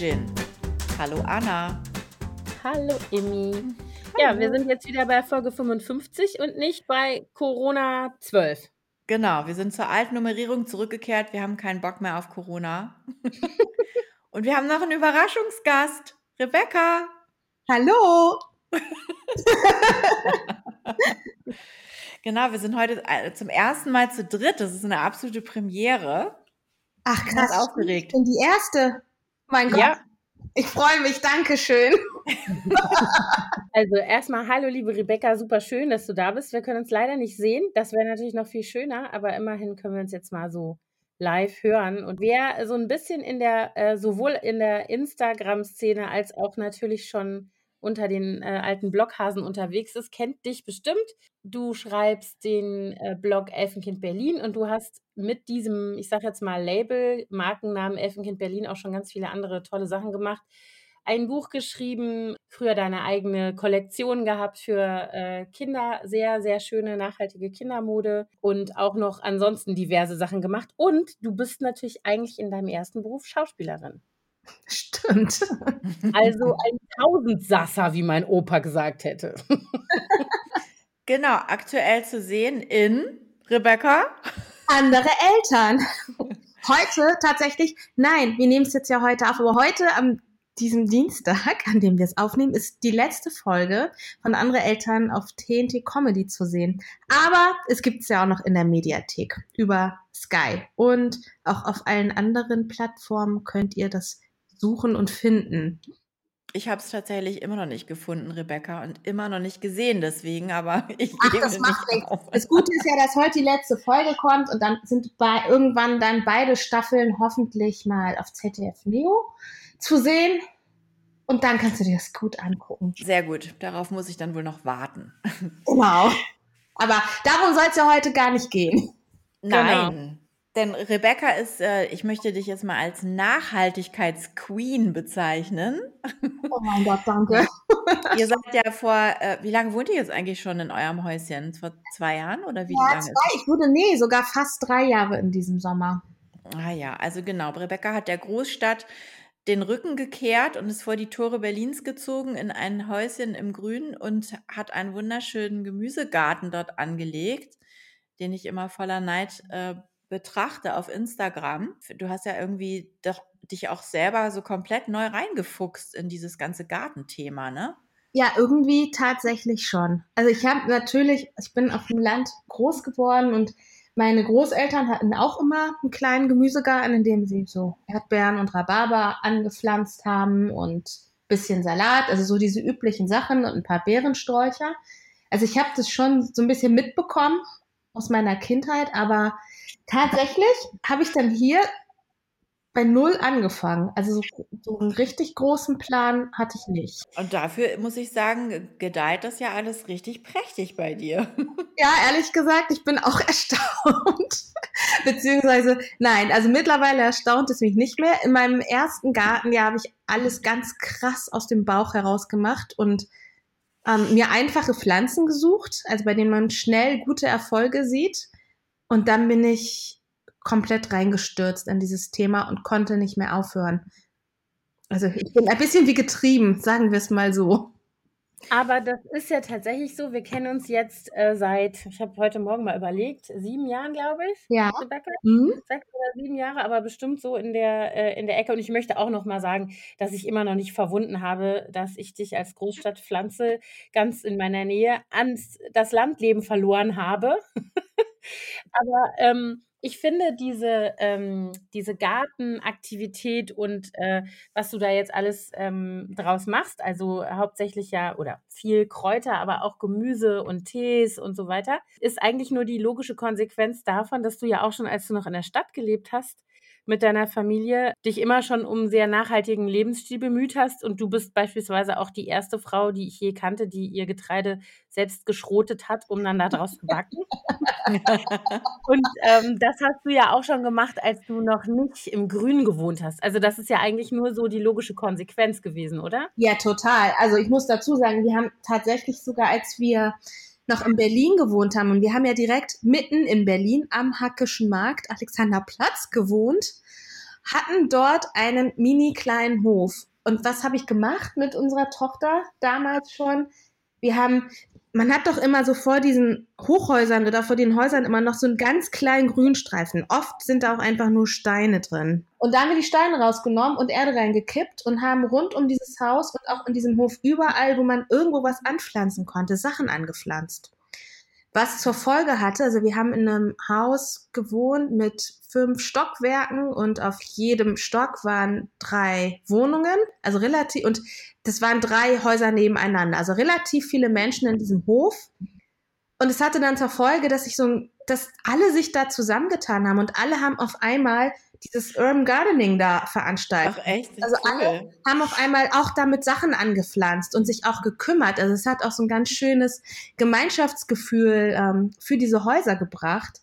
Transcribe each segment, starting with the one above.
Gin. Hallo Anna. Hallo Emmy. Ja, wir sind jetzt wieder bei Folge 55 und nicht bei Corona 12. Genau, wir sind zur alten Nummerierung zurückgekehrt. Wir haben keinen Bock mehr auf Corona. und wir haben noch einen Überraschungsgast. Rebecca. Hallo. genau, wir sind heute äh, zum ersten Mal zu dritt. Das ist eine absolute Premiere. Ach krass, aufgeregt. Ich bin die erste. Mein Gott. Ja. Ich freue mich, Dankeschön. Also erstmal hallo liebe Rebecca, super schön, dass du da bist. Wir können uns leider nicht sehen. Das wäre natürlich noch viel schöner, aber immerhin können wir uns jetzt mal so live hören. Und wer so ein bisschen in der, äh, sowohl in der Instagram-Szene als auch natürlich schon unter den äh, alten Bloghasen unterwegs ist, kennt dich bestimmt. Du schreibst den äh, Blog Elfenkind Berlin und du hast mit diesem, ich sage jetzt mal Label, Markennamen Elfenkind Berlin auch schon ganz viele andere tolle Sachen gemacht. Ein Buch geschrieben, früher deine eigene Kollektion gehabt für äh, Kinder, sehr, sehr schöne, nachhaltige Kindermode und auch noch ansonsten diverse Sachen gemacht. Und du bist natürlich eigentlich in deinem ersten Beruf Schauspielerin. Stimmt. Also ein Tausendsasser, wie mein Opa gesagt hätte. Genau, aktuell zu sehen in Rebecca. Andere Eltern. Heute tatsächlich, nein, wir nehmen es jetzt ja heute auf, aber heute am diesem Dienstag, an dem wir es aufnehmen, ist die letzte Folge von Andere Eltern auf TNT Comedy zu sehen. Aber es gibt es ja auch noch in der Mediathek über Sky. Und auch auf allen anderen Plattformen könnt ihr das suchen und finden. Ich habe es tatsächlich immer noch nicht gefunden, Rebecca, und immer noch nicht gesehen, deswegen, aber ich Ach, gebe das macht nicht nichts. auf. Das Gute ist ja, dass heute die letzte Folge kommt und dann sind bei, irgendwann dann beide Staffeln hoffentlich mal auf ZDF Neo zu sehen. Und dann kannst du dir das gut angucken. Sehr gut, darauf muss ich dann wohl noch warten. Genau. Aber darum soll es ja heute gar nicht gehen. Nein, denn Rebecca ist, äh, ich möchte dich jetzt mal als Nachhaltigkeitsqueen bezeichnen. Oh mein Gott, danke. ihr seid ja vor, äh, wie lange wohnt ihr jetzt eigentlich schon in eurem Häuschen? Vor zwei Jahren oder wie Ja, lange? zwei, ich wurde, nee, sogar fast drei Jahre in diesem Sommer. Ah ja, also genau. Rebecca hat der Großstadt den Rücken gekehrt und ist vor die Tore Berlins gezogen in ein Häuschen im Grün und hat einen wunderschönen Gemüsegarten dort angelegt, den ich immer voller Neid äh, betrachte auf Instagram. Du hast ja irgendwie doch, dich auch selber so komplett neu reingefuchst in dieses ganze Gartenthema, ne? Ja, irgendwie tatsächlich schon. Also ich habe natürlich, ich bin auf dem Land groß geworden und meine Großeltern hatten auch immer einen kleinen Gemüsegarten, in dem sie so Erdbeeren und Rhabarber angepflanzt haben und bisschen Salat, also so diese üblichen Sachen und ein paar Beerensträucher. Also ich habe das schon so ein bisschen mitbekommen aus meiner Kindheit, aber tatsächlich habe ich dann hier bei Null angefangen. Also so, so einen richtig großen Plan hatte ich nicht. Und dafür muss ich sagen, gedeiht das ja alles richtig prächtig bei dir. Ja, ehrlich gesagt, ich bin auch erstaunt. Beziehungsweise, nein, also mittlerweile erstaunt es mich nicht mehr. In meinem ersten Gartenjahr habe ich alles ganz krass aus dem Bauch heraus gemacht und ähm, mir einfache Pflanzen gesucht, also bei denen man schnell gute Erfolge sieht. Und dann bin ich komplett reingestürzt in dieses Thema und konnte nicht mehr aufhören. Also ich bin ein bisschen wie getrieben, sagen wir es mal so. Aber das ist ja tatsächlich so. Wir kennen uns jetzt äh, seit, ich habe heute Morgen mal überlegt, sieben Jahren, glaube ich. Ja. Rebecca? Hm? Sechs oder sieben Jahre, aber bestimmt so in der, äh, in der Ecke. Und ich möchte auch noch mal sagen, dass ich immer noch nicht verwunden habe, dass ich dich als Großstadtpflanze ganz in meiner Nähe ans das Landleben verloren habe. aber ähm, ich finde diese, ähm, diese Gartenaktivität und äh, was du da jetzt alles ähm, draus machst, also hauptsächlich ja oder viel Kräuter, aber auch Gemüse und Tees und so weiter, ist eigentlich nur die logische Konsequenz davon, dass du ja auch schon, als du noch in der Stadt gelebt hast, mit deiner Familie dich immer schon um sehr nachhaltigen Lebensstil bemüht hast und du bist beispielsweise auch die erste Frau, die ich je kannte, die ihr Getreide selbst geschrotet hat, um dann daraus zu backen. und ähm, das hast du ja auch schon gemacht, als du noch nicht im Grün gewohnt hast. Also das ist ja eigentlich nur so die logische Konsequenz gewesen, oder? Ja, total. Also ich muss dazu sagen, wir haben tatsächlich sogar, als wir noch in Berlin gewohnt haben und wir haben ja direkt mitten in Berlin am Hackischen Markt, Alexanderplatz, gewohnt, hatten dort einen mini kleinen Hof. Und was habe ich gemacht mit unserer Tochter damals schon? Wir haben man hat doch immer so vor diesen Hochhäusern oder vor den Häusern immer noch so einen ganz kleinen Grünstreifen. Oft sind da auch einfach nur Steine drin. Und da haben wir die Steine rausgenommen und Erde reingekippt und haben rund um dieses Haus und auch in diesem Hof überall, wo man irgendwo was anpflanzen konnte, Sachen angepflanzt. Was zur Folge hatte, also wir haben in einem Haus gewohnt mit fünf Stockwerken und auf jedem Stock waren drei Wohnungen, also relativ, und das waren drei Häuser nebeneinander, also relativ viele Menschen in diesem Hof. Und es hatte dann zur Folge, dass ich so, dass alle sich da zusammengetan haben und alle haben auf einmal dieses Urban Gardening da veranstaltet. Ach echt? Also cool. alle haben auf einmal auch damit Sachen angepflanzt und sich auch gekümmert. Also es hat auch so ein ganz schönes Gemeinschaftsgefühl ähm, für diese Häuser gebracht.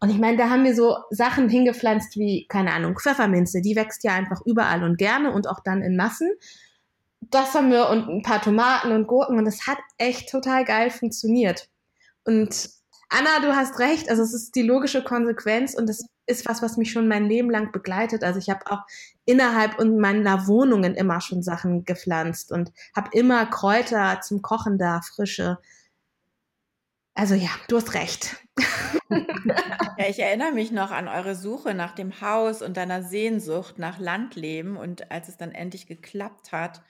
Und ich meine, da haben wir so Sachen hingepflanzt wie, keine Ahnung, Pfefferminze, die wächst ja einfach überall und gerne und auch dann in Massen das haben wir und ein paar Tomaten und Gurken und es hat echt total geil funktioniert. Und Anna, du hast recht, also es ist die logische Konsequenz und es ist was, was mich schon mein Leben lang begleitet. Also ich habe auch innerhalb meiner Wohnungen immer schon Sachen gepflanzt und habe immer Kräuter zum Kochen da, frische. Also ja, du hast recht. Ja, ich erinnere mich noch an eure Suche nach dem Haus und deiner Sehnsucht nach Landleben und als es dann endlich geklappt hat.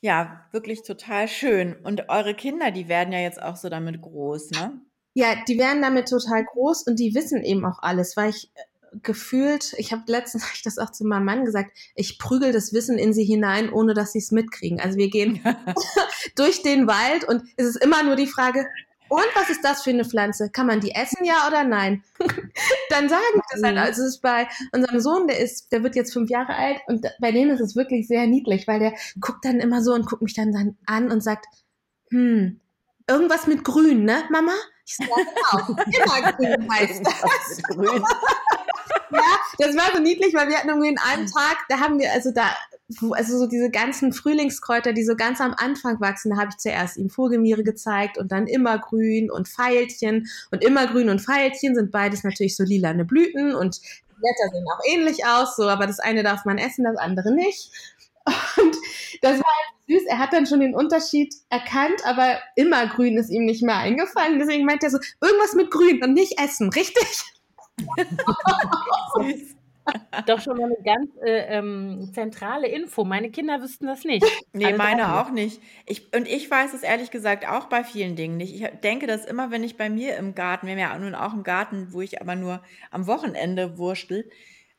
Ja, wirklich total schön. Und eure Kinder, die werden ja jetzt auch so damit groß, ne? Ja, die werden damit total groß und die wissen eben auch alles, weil ich äh, gefühlt, ich habe letztens hab ich das auch zu meinem Mann gesagt, ich prügel das Wissen in sie hinein, ohne dass sie es mitkriegen. Also wir gehen durch den Wald und es ist immer nur die Frage, und was ist das für eine Pflanze? Kann man die essen, ja oder nein? dann sagen wir das halt. Also es ist bei unserem Sohn, der ist, der wird jetzt fünf Jahre alt und bei dem ist es wirklich sehr niedlich, weil der guckt dann immer so und guckt mich dann, dann an und sagt, hm, irgendwas mit Grün, ne, Mama? Ich sage, ja, genau, immer grün heißt das. ja, das war so niedlich, weil wir hatten irgendwie in einem Tag, da haben wir, also da also so diese ganzen Frühlingskräuter, die so ganz am Anfang wachsen, da habe ich zuerst ihm Vogelmiere gezeigt und dann Immergrün und Veilchen und Immergrün und Veilchen sind beides natürlich so lilane Blüten und die Blätter sehen auch ähnlich aus, so, aber das eine darf man essen, das andere nicht. Und das war halt süß. Er hat dann schon den Unterschied erkannt, aber Immergrün ist ihm nicht mehr eingefallen. Deswegen meint er so, irgendwas mit Grün und nicht essen, richtig? süß. Doch schon mal eine ganz äh, ähm, zentrale Info. Meine Kinder wüssten das nicht. Nee, Alle meine auch nicht. Ich, und ich weiß es ehrlich gesagt auch bei vielen Dingen nicht. Ich denke das immer, wenn ich bei mir im Garten, wir haben ja nun auch einen Garten, wo ich aber nur am Wochenende wurschtel,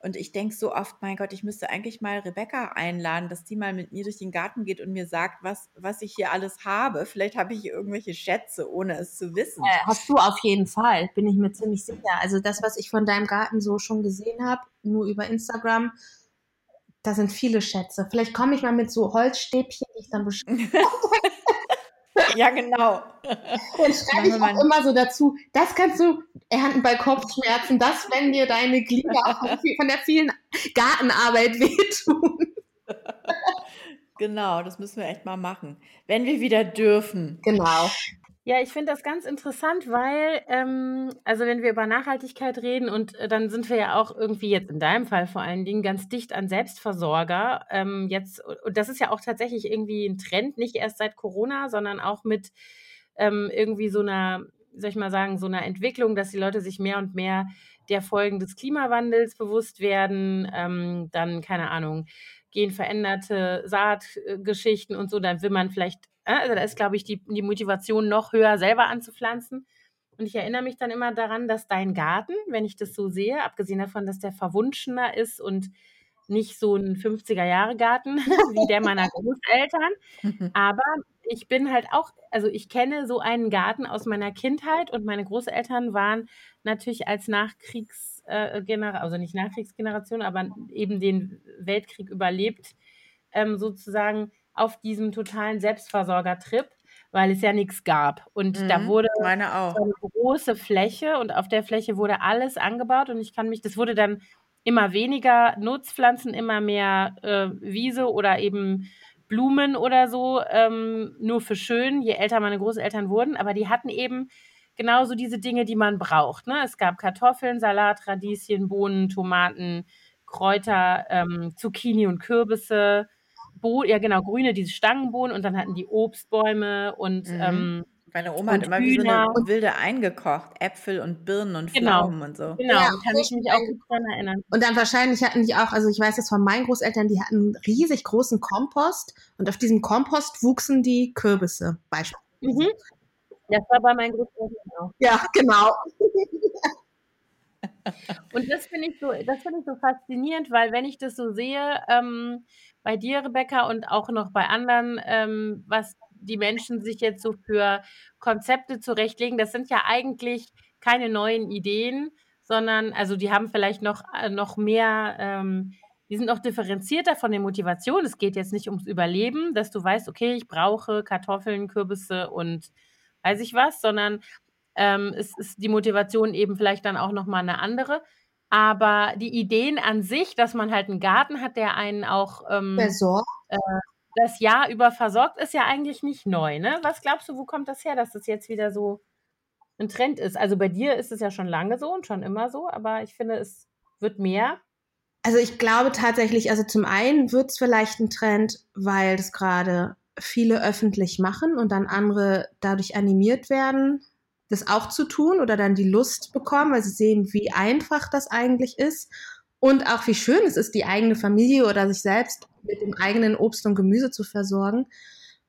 und ich denke so oft, mein Gott, ich müsste eigentlich mal Rebecca einladen, dass die mal mit mir durch den Garten geht und mir sagt, was, was ich hier alles habe. Vielleicht habe ich hier irgendwelche Schätze, ohne es zu wissen. Äh, hast du auf jeden Fall, bin ich mir ziemlich sicher. Also das, was ich von deinem Garten so schon gesehen habe, nur über Instagram, da sind viele Schätze. Vielleicht komme ich mal mit so Holzstäbchen, die ich dann bestimmt. Ja, genau. Dann schreibe ich auch immer so dazu, das kannst du ernten bei Kopfschmerzen, das, wenn dir deine Glieder von der vielen Gartenarbeit wehtun. Genau, das müssen wir echt mal machen. Wenn wir wieder dürfen. Genau. Ja, ich finde das ganz interessant, weil, ähm, also wenn wir über Nachhaltigkeit reden und äh, dann sind wir ja auch irgendwie jetzt in deinem Fall vor allen Dingen ganz dicht an Selbstversorger. Ähm, jetzt, und das ist ja auch tatsächlich irgendwie ein Trend, nicht erst seit Corona, sondern auch mit ähm, irgendwie so einer, soll ich mal sagen, so einer Entwicklung, dass die Leute sich mehr und mehr der Folgen des Klimawandels bewusst werden. Ähm, dann, keine Ahnung, genveränderte Saatgeschichten und so, dann will man vielleicht also da ist, glaube ich, die, die Motivation noch höher, selber anzupflanzen. Und ich erinnere mich dann immer daran, dass dein Garten, wenn ich das so sehe, abgesehen davon, dass der verwunschener ist und nicht so ein 50er-Jahre-Garten wie der meiner Großeltern, aber ich bin halt auch, also ich kenne so einen Garten aus meiner Kindheit und meine Großeltern waren natürlich als Nachkriegsgeneration, äh, also nicht Nachkriegsgeneration, aber eben den Weltkrieg überlebt, ähm, sozusagen auf diesem totalen Selbstversorgertrip, weil es ja nichts gab. Und mhm, da wurde eine große Fläche und auf der Fläche wurde alles angebaut und ich kann mich, das wurde dann immer weniger Nutzpflanzen, immer mehr äh, Wiese oder eben Blumen oder so, ähm, nur für schön, je älter meine Großeltern wurden, aber die hatten eben genauso diese Dinge, die man braucht. Ne? Es gab Kartoffeln, Salat, Radieschen, Bohnen, Tomaten, Kräuter, ähm, Zucchini und Kürbisse, Bo ja genau, grüne, diese Stangenbohnen und dann hatten die Obstbäume und Mhm. ähm, Meine Oma hat immer wie so eine wilde eingekocht. Äpfel und Birnen und Genau. Pflaumen und so. Genau, Ja, kann ich mich auch gut dran erinnern. Und dann wahrscheinlich hatten die auch, also ich weiß das von meinen Großeltern, die hatten einen riesig großen Kompost und auf diesem Kompost wuchsen die Kürbisse beispielsweise. Mhm. Das war bei meinen Großeltern auch. Ja, genau. Und das finde ich so, das finde ich so faszinierend, weil wenn ich das so sehe, ähm, bei dir, Rebecca, und auch noch bei anderen, ähm, was die Menschen sich jetzt so für Konzepte zurechtlegen, das sind ja eigentlich keine neuen Ideen, sondern, also die haben vielleicht noch, äh, noch mehr, ähm, die sind noch differenzierter von der Motivation. Es geht jetzt nicht ums Überleben, dass du weißt, okay, ich brauche Kartoffeln, Kürbisse und weiß ich was, sondern ähm, ist, ist die Motivation eben vielleicht dann auch nochmal eine andere. Aber die Ideen an sich, dass man halt einen Garten hat, der einen auch ähm, Versorgt. das Jahr über versorgt, ist ja eigentlich nicht neu. Ne? Was glaubst du, wo kommt das her, dass das jetzt wieder so ein Trend ist? Also bei dir ist es ja schon lange so und schon immer so, aber ich finde, es wird mehr. Also ich glaube tatsächlich, also zum einen wird es vielleicht ein Trend, weil das gerade viele öffentlich machen und dann andere dadurch animiert werden, das auch zu tun oder dann die Lust bekommen, weil sie sehen, wie einfach das eigentlich ist und auch wie schön es ist, die eigene Familie oder sich selbst mit dem eigenen Obst und Gemüse zu versorgen.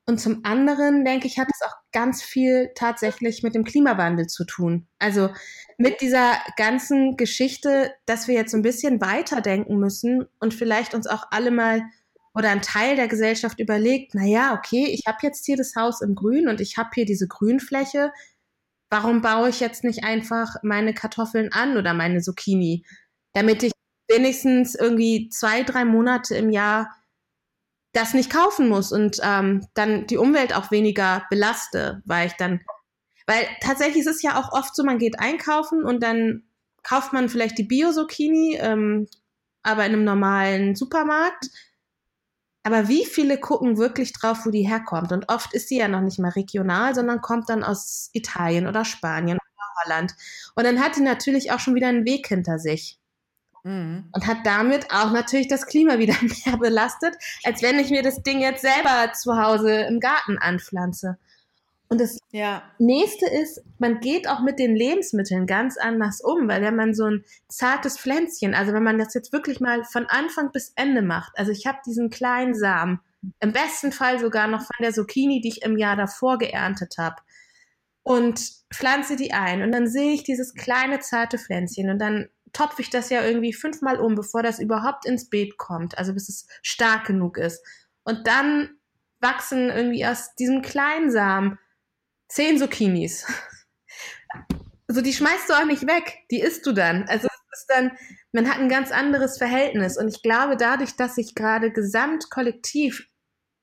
Und zum anderen, denke ich, hat es auch ganz viel tatsächlich mit dem Klimawandel zu tun. Also mit dieser ganzen Geschichte, dass wir jetzt so ein bisschen weiterdenken müssen und vielleicht uns auch alle mal oder ein Teil der Gesellschaft überlegt, na ja, okay, ich habe jetzt hier das Haus im Grün und ich habe hier diese Grünfläche. Warum baue ich jetzt nicht einfach meine Kartoffeln an oder meine Zucchini, damit ich wenigstens irgendwie zwei, drei Monate im Jahr das nicht kaufen muss und ähm, dann die Umwelt auch weniger belaste, weil ich dann, weil tatsächlich ist es ja auch oft so, man geht einkaufen und dann kauft man vielleicht die Bio-Zucchini, ähm, aber in einem normalen Supermarkt. Aber wie viele gucken wirklich drauf, wo die herkommt? Und oft ist die ja noch nicht mal regional, sondern kommt dann aus Italien oder Spanien oder Holland. Und dann hat die natürlich auch schon wieder einen Weg hinter sich Mhm. und hat damit auch natürlich das Klima wieder mehr belastet, als wenn ich mir das Ding jetzt selber zu Hause im Garten anpflanze. Und das Ja. nächste ist, man geht auch mit den Lebensmitteln ganz anders um, weil wenn man so ein zartes Pflänzchen, also wenn man das jetzt wirklich mal von Anfang bis Ende macht, also ich habe diesen kleinen Samen, im besten Fall sogar noch von der Zucchini, die ich im Jahr davor geerntet habe, und pflanze die ein und dann sehe ich dieses kleine zarte Pflänzchen und dann topfe ich das ja irgendwie fünfmal um, bevor das überhaupt ins Beet kommt, also bis es stark genug ist. Und dann wachsen irgendwie aus diesem kleinen Samen zehn Zucchinis. Also die schmeißt du auch nicht weg, die isst du dann. Also es ist dann, man hat ein ganz anderes Verhältnis. Und ich glaube, dadurch, dass sich gerade gesamtkollektiv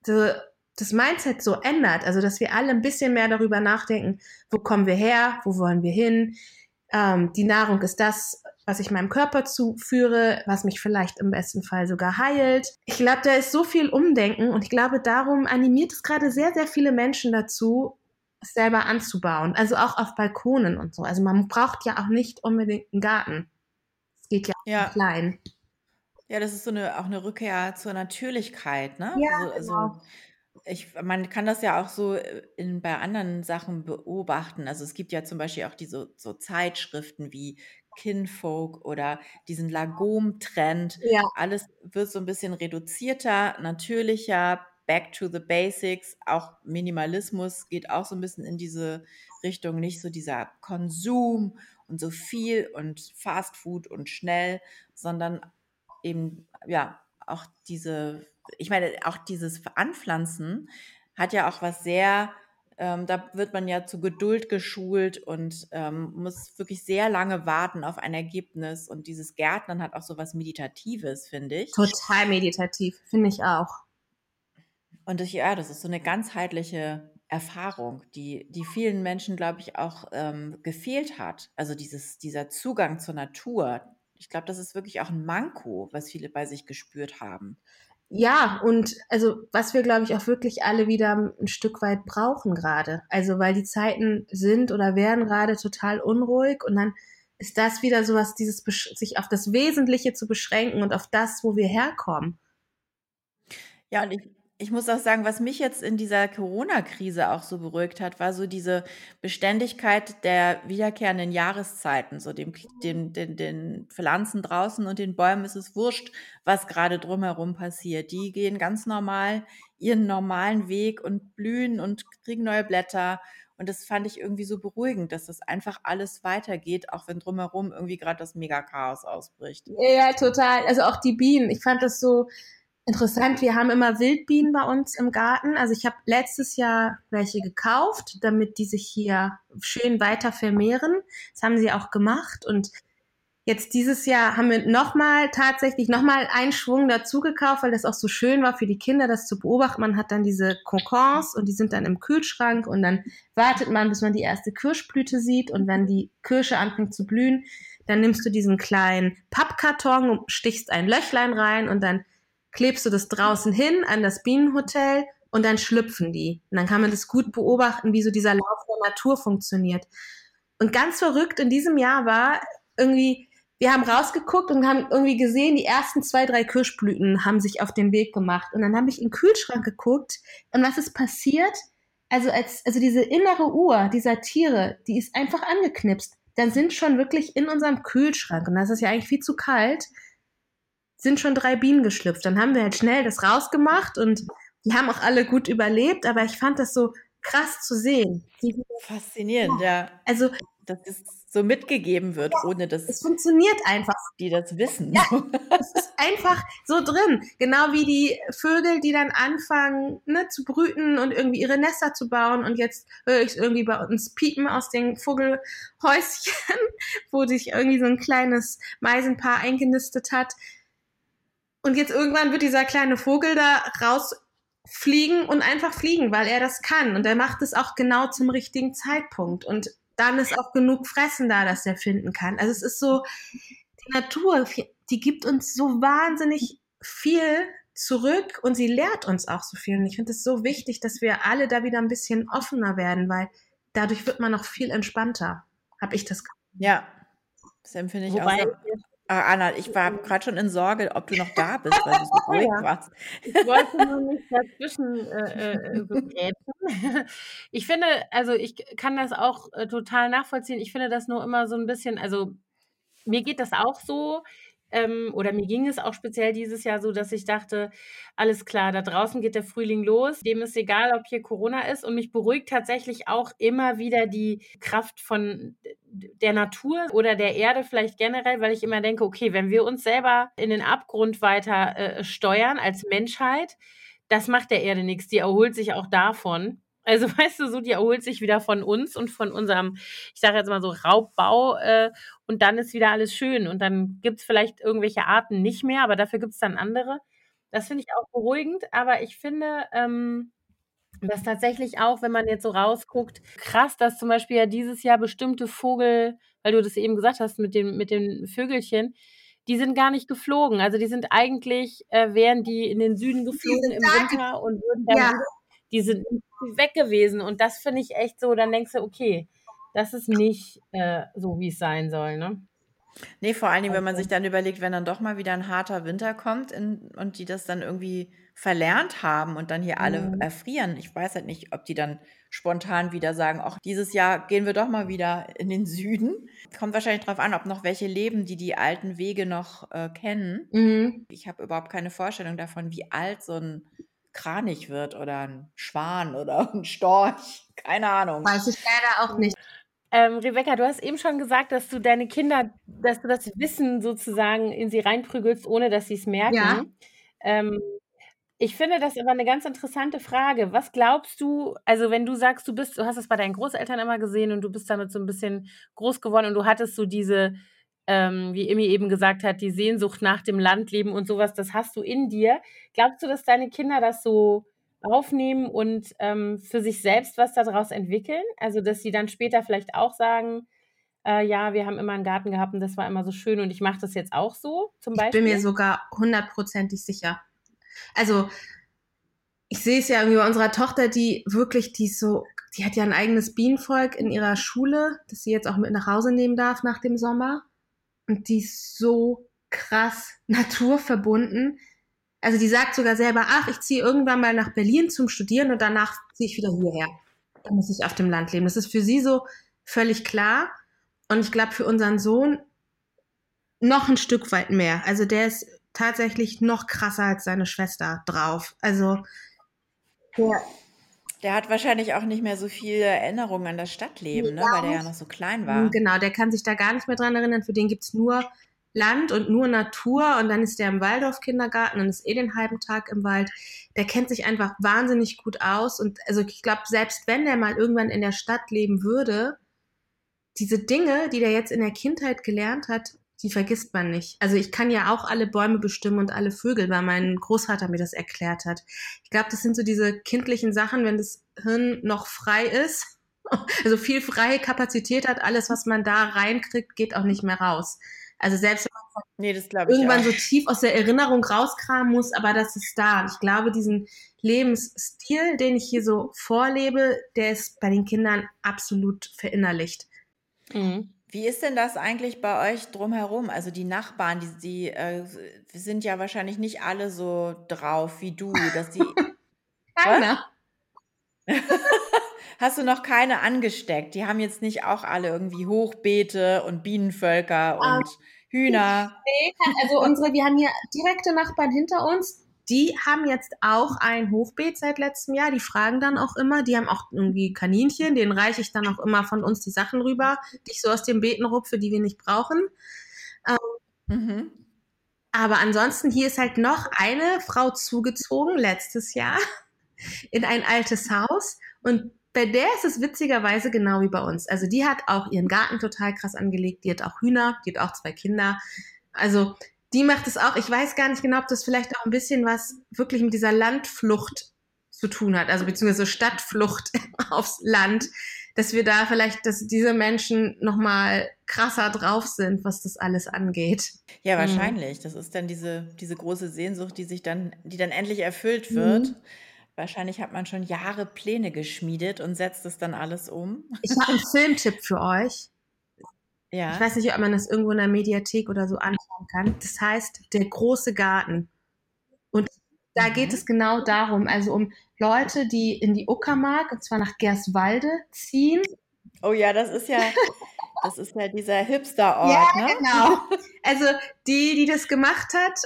so, das Mindset so ändert, also dass wir alle ein bisschen mehr darüber nachdenken, wo kommen wir her, wo wollen wir hin, ähm, die Nahrung ist das, was ich meinem Körper zuführe, was mich vielleicht im besten Fall sogar heilt. Ich glaube, da ist so viel Umdenken und ich glaube, darum animiert es gerade sehr, sehr viele Menschen dazu, selber anzubauen. Also auch auf Balkonen und so. Also man braucht ja auch nicht unbedingt einen Garten. Es geht ja, Ja. klein. Ja, das ist so eine auch eine Rückkehr zur Natürlichkeit, ne? Ja, Also also, genau. ich man kann das ja auch so, äh, in bei anderen Sachen beobachten. Also, es gibt ja zum Beispiel auch diese so Zeitschriften wie Kinfolk oder diesen Lagom-Trend. Ja. Alles wird so ein bisschen reduzierter, natürlicher, back to the basics. Auch Minimalismus geht auch so ein bisschen in diese Richtung, nicht so dieser Konsum und so viel und Fast Food und schnell, sondern eben, ja, auch diese ich meine, auch dieses Anpflanzen hat ja auch was sehr ähm, da wird man ja zu Geduld geschult und ähm, muss wirklich sehr lange warten auf ein Ergebnis. Und dieses Gärtnern hat auch so was Meditatives, finde ich. Total meditativ, finde ich auch. Und ich, ja, das ist so eine ganzheitliche Erfahrung, die, die vielen Menschen, glaube ich, auch ähm, gefehlt hat. Also dieses, dieser Zugang zur Natur. Ich glaube, das ist wirklich auch ein Manko, was viele bei sich gespürt haben. Ja, und also was wir, glaube ich, auch wirklich alle wieder ein Stück weit brauchen gerade. Also weil die Zeiten sind oder werden gerade total unruhig und dann ist das wieder sowas, dieses sich auf das Wesentliche zu beschränken und auf das, wo wir herkommen. Ja, und ich, ich muss auch sagen, was mich jetzt in dieser Corona-Krise auch so beruhigt hat, war so diese Beständigkeit der wiederkehrenden Jahreszeiten. So dem, dem, den, den Pflanzen draußen und den Bäumen ist es wurscht, was gerade drumherum passiert. Die gehen ganz normal ihren normalen Weg und blühen und kriegen neue Blätter. Und das fand ich irgendwie so beruhigend, dass das einfach alles weitergeht, auch wenn drumherum irgendwie gerade das Mega-Chaos ausbricht. Ja, total. Also auch die Bienen. Ich fand das so, Interessant, wir haben immer Wildbienen bei uns im Garten. Also ich habe letztes Jahr welche gekauft, damit die sich hier schön weiter vermehren. Das haben sie auch gemacht und jetzt dieses Jahr haben wir nochmal tatsächlich nochmal einen Schwung dazu gekauft, weil das auch so schön war für die Kinder, das zu beobachten. Man hat dann diese Kokons und die sind dann im Kühlschrank und dann wartet man, bis man die erste Kirschblüte sieht und wenn die Kirsche anfängt zu blühen, dann nimmst du diesen kleinen Pappkarton und stichst ein Löchlein rein und dann klebst du das draußen hin an das Bienenhotel und dann schlüpfen die. Und dann kann man das gut beobachten, wie so dieser Lauf der Natur funktioniert. Und ganz verrückt in diesem Jahr war irgendwie, wir haben rausgeguckt und haben irgendwie gesehen, die ersten zwei, drei Kirschblüten haben sich auf den Weg gemacht. Und dann habe ich in den Kühlschrank geguckt und was ist passiert? Also als, also diese innere Uhr dieser Tiere, die ist einfach angeknipst. Dann sind schon wirklich in unserem Kühlschrank, und das ist ja eigentlich viel zu kalt, sind schon drei Bienen geschlüpft. Dann haben wir halt schnell das rausgemacht und die haben auch alle gut überlebt, aber ich fand das so krass zu sehen. Faszinierend, ja. Also, dass es so mitgegeben wird, ja, ohne dass es funktioniert einfach. Die das wissen. Ja, es ist einfach so drin. Genau wie die Vögel, die dann anfangen ne, zu brüten und irgendwie ihre Nester zu bauen. Und jetzt höre ich irgendwie bei uns piepen aus den Vogelhäuschen, wo sich irgendwie so ein kleines Meisenpaar eingenistet hat. Und jetzt irgendwann wird dieser kleine Vogel da rausfliegen und einfach fliegen, weil er das kann. Und er macht es auch genau zum richtigen Zeitpunkt. Und dann ist auch genug Fressen da, dass er finden kann. Also es ist so, die Natur, die gibt uns so wahnsinnig viel zurück und sie lehrt uns auch so viel. Und ich finde es so wichtig, dass wir alle da wieder ein bisschen offener werden, weil dadurch wird man noch viel entspannter, habe ich das. Ja, das empfinde ich Wobei, auch. So. Ah, Anna, ich war gerade schon in Sorge, ob du noch da bist, weil du so ruhig ja. warst. Ich wollte nur nicht dazwischen äh, äh, Ich finde, also ich kann das auch äh, total nachvollziehen. Ich finde das nur immer so ein bisschen, also mir geht das auch so ähm, oder mir ging es auch speziell dieses Jahr so, dass ich dachte, alles klar, da draußen geht der Frühling los, dem ist egal, ob hier Corona ist und mich beruhigt tatsächlich auch immer wieder die Kraft von der Natur oder der Erde vielleicht generell, weil ich immer denke, okay, wenn wir uns selber in den Abgrund weiter äh, steuern als Menschheit, das macht der Erde nichts, die erholt sich auch davon. Also weißt du, so die erholt sich wieder von uns und von unserem, ich sage jetzt mal so Raubbau äh, und dann ist wieder alles schön und dann gibt es vielleicht irgendwelche Arten nicht mehr, aber dafür gibt es dann andere. Das finde ich auch beruhigend, aber ich finde, ähm, dass tatsächlich auch, wenn man jetzt so rausguckt, krass, dass zum Beispiel ja dieses Jahr bestimmte Vogel, weil du das eben gesagt hast mit, dem, mit den Vögelchen, die sind gar nicht geflogen. Also die sind eigentlich, äh, wären die in den Süden geflogen im Winter und würden dann ja. die sind weg gewesen. Und das finde ich echt so, dann denkst du, okay, das ist nicht äh, so, wie es sein soll, ne? Nee, vor allen Dingen, wenn man sich dann überlegt, wenn dann doch mal wieder ein harter Winter kommt in, und die das dann irgendwie verlernt haben und dann hier alle mhm. erfrieren. Ich weiß halt nicht, ob die dann spontan wieder sagen, auch dieses Jahr gehen wir doch mal wieder in den Süden. Kommt wahrscheinlich darauf an, ob noch welche leben, die die alten Wege noch äh, kennen. Mhm. Ich habe überhaupt keine Vorstellung davon, wie alt so ein Kranich wird oder ein Schwan oder ein Storch. Keine Ahnung. Weiß ich leider auch nicht. Ähm, Rebecca, du hast eben schon gesagt, dass du deine Kinder, dass du das Wissen sozusagen in sie reinprügelst, ohne dass sie es merken. Ja. Ähm, ich finde das aber eine ganz interessante Frage. Was glaubst du, also wenn du sagst, du bist, du hast es bei deinen Großeltern immer gesehen und du bist damit so ein bisschen groß geworden und du hattest so diese ähm, wie Imi eben gesagt hat, die Sehnsucht nach dem Landleben und sowas, das hast du in dir. Glaubst du, dass deine Kinder das so aufnehmen und ähm, für sich selbst was daraus entwickeln? Also, dass sie dann später vielleicht auch sagen, äh, ja, wir haben immer einen Garten gehabt und das war immer so schön und ich mache das jetzt auch so, zum Beispiel? Ich bin mir sogar hundertprozentig sicher. Also, ich sehe es ja irgendwie bei unserer Tochter, die wirklich, die so, die hat ja ein eigenes Bienenvolk in ihrer Schule, das sie jetzt auch mit nach Hause nehmen darf nach dem Sommer. Und die ist so krass naturverbunden. Also die sagt sogar selber, ach, ich ziehe irgendwann mal nach Berlin zum Studieren und danach ziehe ich wieder hierher. Da muss ich auf dem Land leben. Das ist für sie so völlig klar. Und ich glaube, für unseren Sohn noch ein Stück weit mehr. Also der ist tatsächlich noch krasser als seine Schwester drauf. Also der, der hat wahrscheinlich auch nicht mehr so viele Erinnerungen an das Stadtleben, ne? weil der ja noch so klein war. Genau, der kann sich da gar nicht mehr dran erinnern. Für den gibt es nur Land und nur Natur und dann ist der im Waldorf-Kindergarten und ist eh den halben Tag im Wald. Der kennt sich einfach wahnsinnig gut aus und also ich glaube, selbst wenn der mal irgendwann in der Stadt leben würde, diese Dinge, die der jetzt in der Kindheit gelernt hat, die vergisst man nicht. Also ich kann ja auch alle Bäume bestimmen und alle Vögel, weil mein Großvater mir das erklärt hat. Ich glaube, das sind so diese kindlichen Sachen, wenn das Hirn noch frei ist, also viel freie Kapazität hat, alles, was man da reinkriegt, geht auch nicht mehr raus. Also selbst wenn man nee, irgendwann so tief aus der Erinnerung rauskramen muss, aber das ist da. Und ich glaube, diesen Lebensstil, den ich hier so vorlebe, der ist bei den Kindern absolut verinnerlicht. Mhm. Wie ist denn das eigentlich bei euch drumherum? Also die Nachbarn, die, die äh, sind ja wahrscheinlich nicht alle so drauf wie du, dass die. Keiner. Hast du noch keine angesteckt? Die haben jetzt nicht auch alle irgendwie Hochbeete und Bienenvölker ah, und Hühner. Nee, also unsere, wir haben hier direkte Nachbarn hinter uns, die haben jetzt auch ein Hochbeet seit letztem Jahr. Die fragen dann auch immer. Die haben auch irgendwie Kaninchen. Denen reiche ich dann auch immer von uns die Sachen rüber, die ich so aus den Beeten rupfe, die wir nicht brauchen. Ähm, mhm. Aber ansonsten, hier ist halt noch eine Frau zugezogen letztes Jahr in ein altes Haus. Und bei der ist es witzigerweise genau wie bei uns. Also die hat auch ihren Garten total krass angelegt. Die hat auch Hühner, die hat auch zwei Kinder. Also die macht es auch. Ich weiß gar nicht genau, ob das vielleicht auch ein bisschen was wirklich mit dieser Landflucht zu tun hat, also beziehungsweise Stadtflucht aufs Land, dass wir da vielleicht, dass diese Menschen nochmal krasser drauf sind, was das alles angeht. Ja, mhm. wahrscheinlich. Mhm. Das ist dann diese, diese große Sehnsucht, die sich dann, die dann endlich erfüllt wird. Mhm. Wahrscheinlich hat man schon Jahre Pläne geschmiedet und setzt es dann alles um. Ich habe einen Filmtipp für euch. Ja. Ich weiß nicht, ob man das irgendwo in der Mediathek oder so anschauen kann. Das heißt Der große Garten. Und da mhm. geht es genau darum, also um Leute, die in die Uckermark, und zwar nach Gerswalde, ziehen. Oh ja, das ist ja, das ist ja dieser Hipster-Ort, ja, ne? genau. Also die, die das gemacht hat,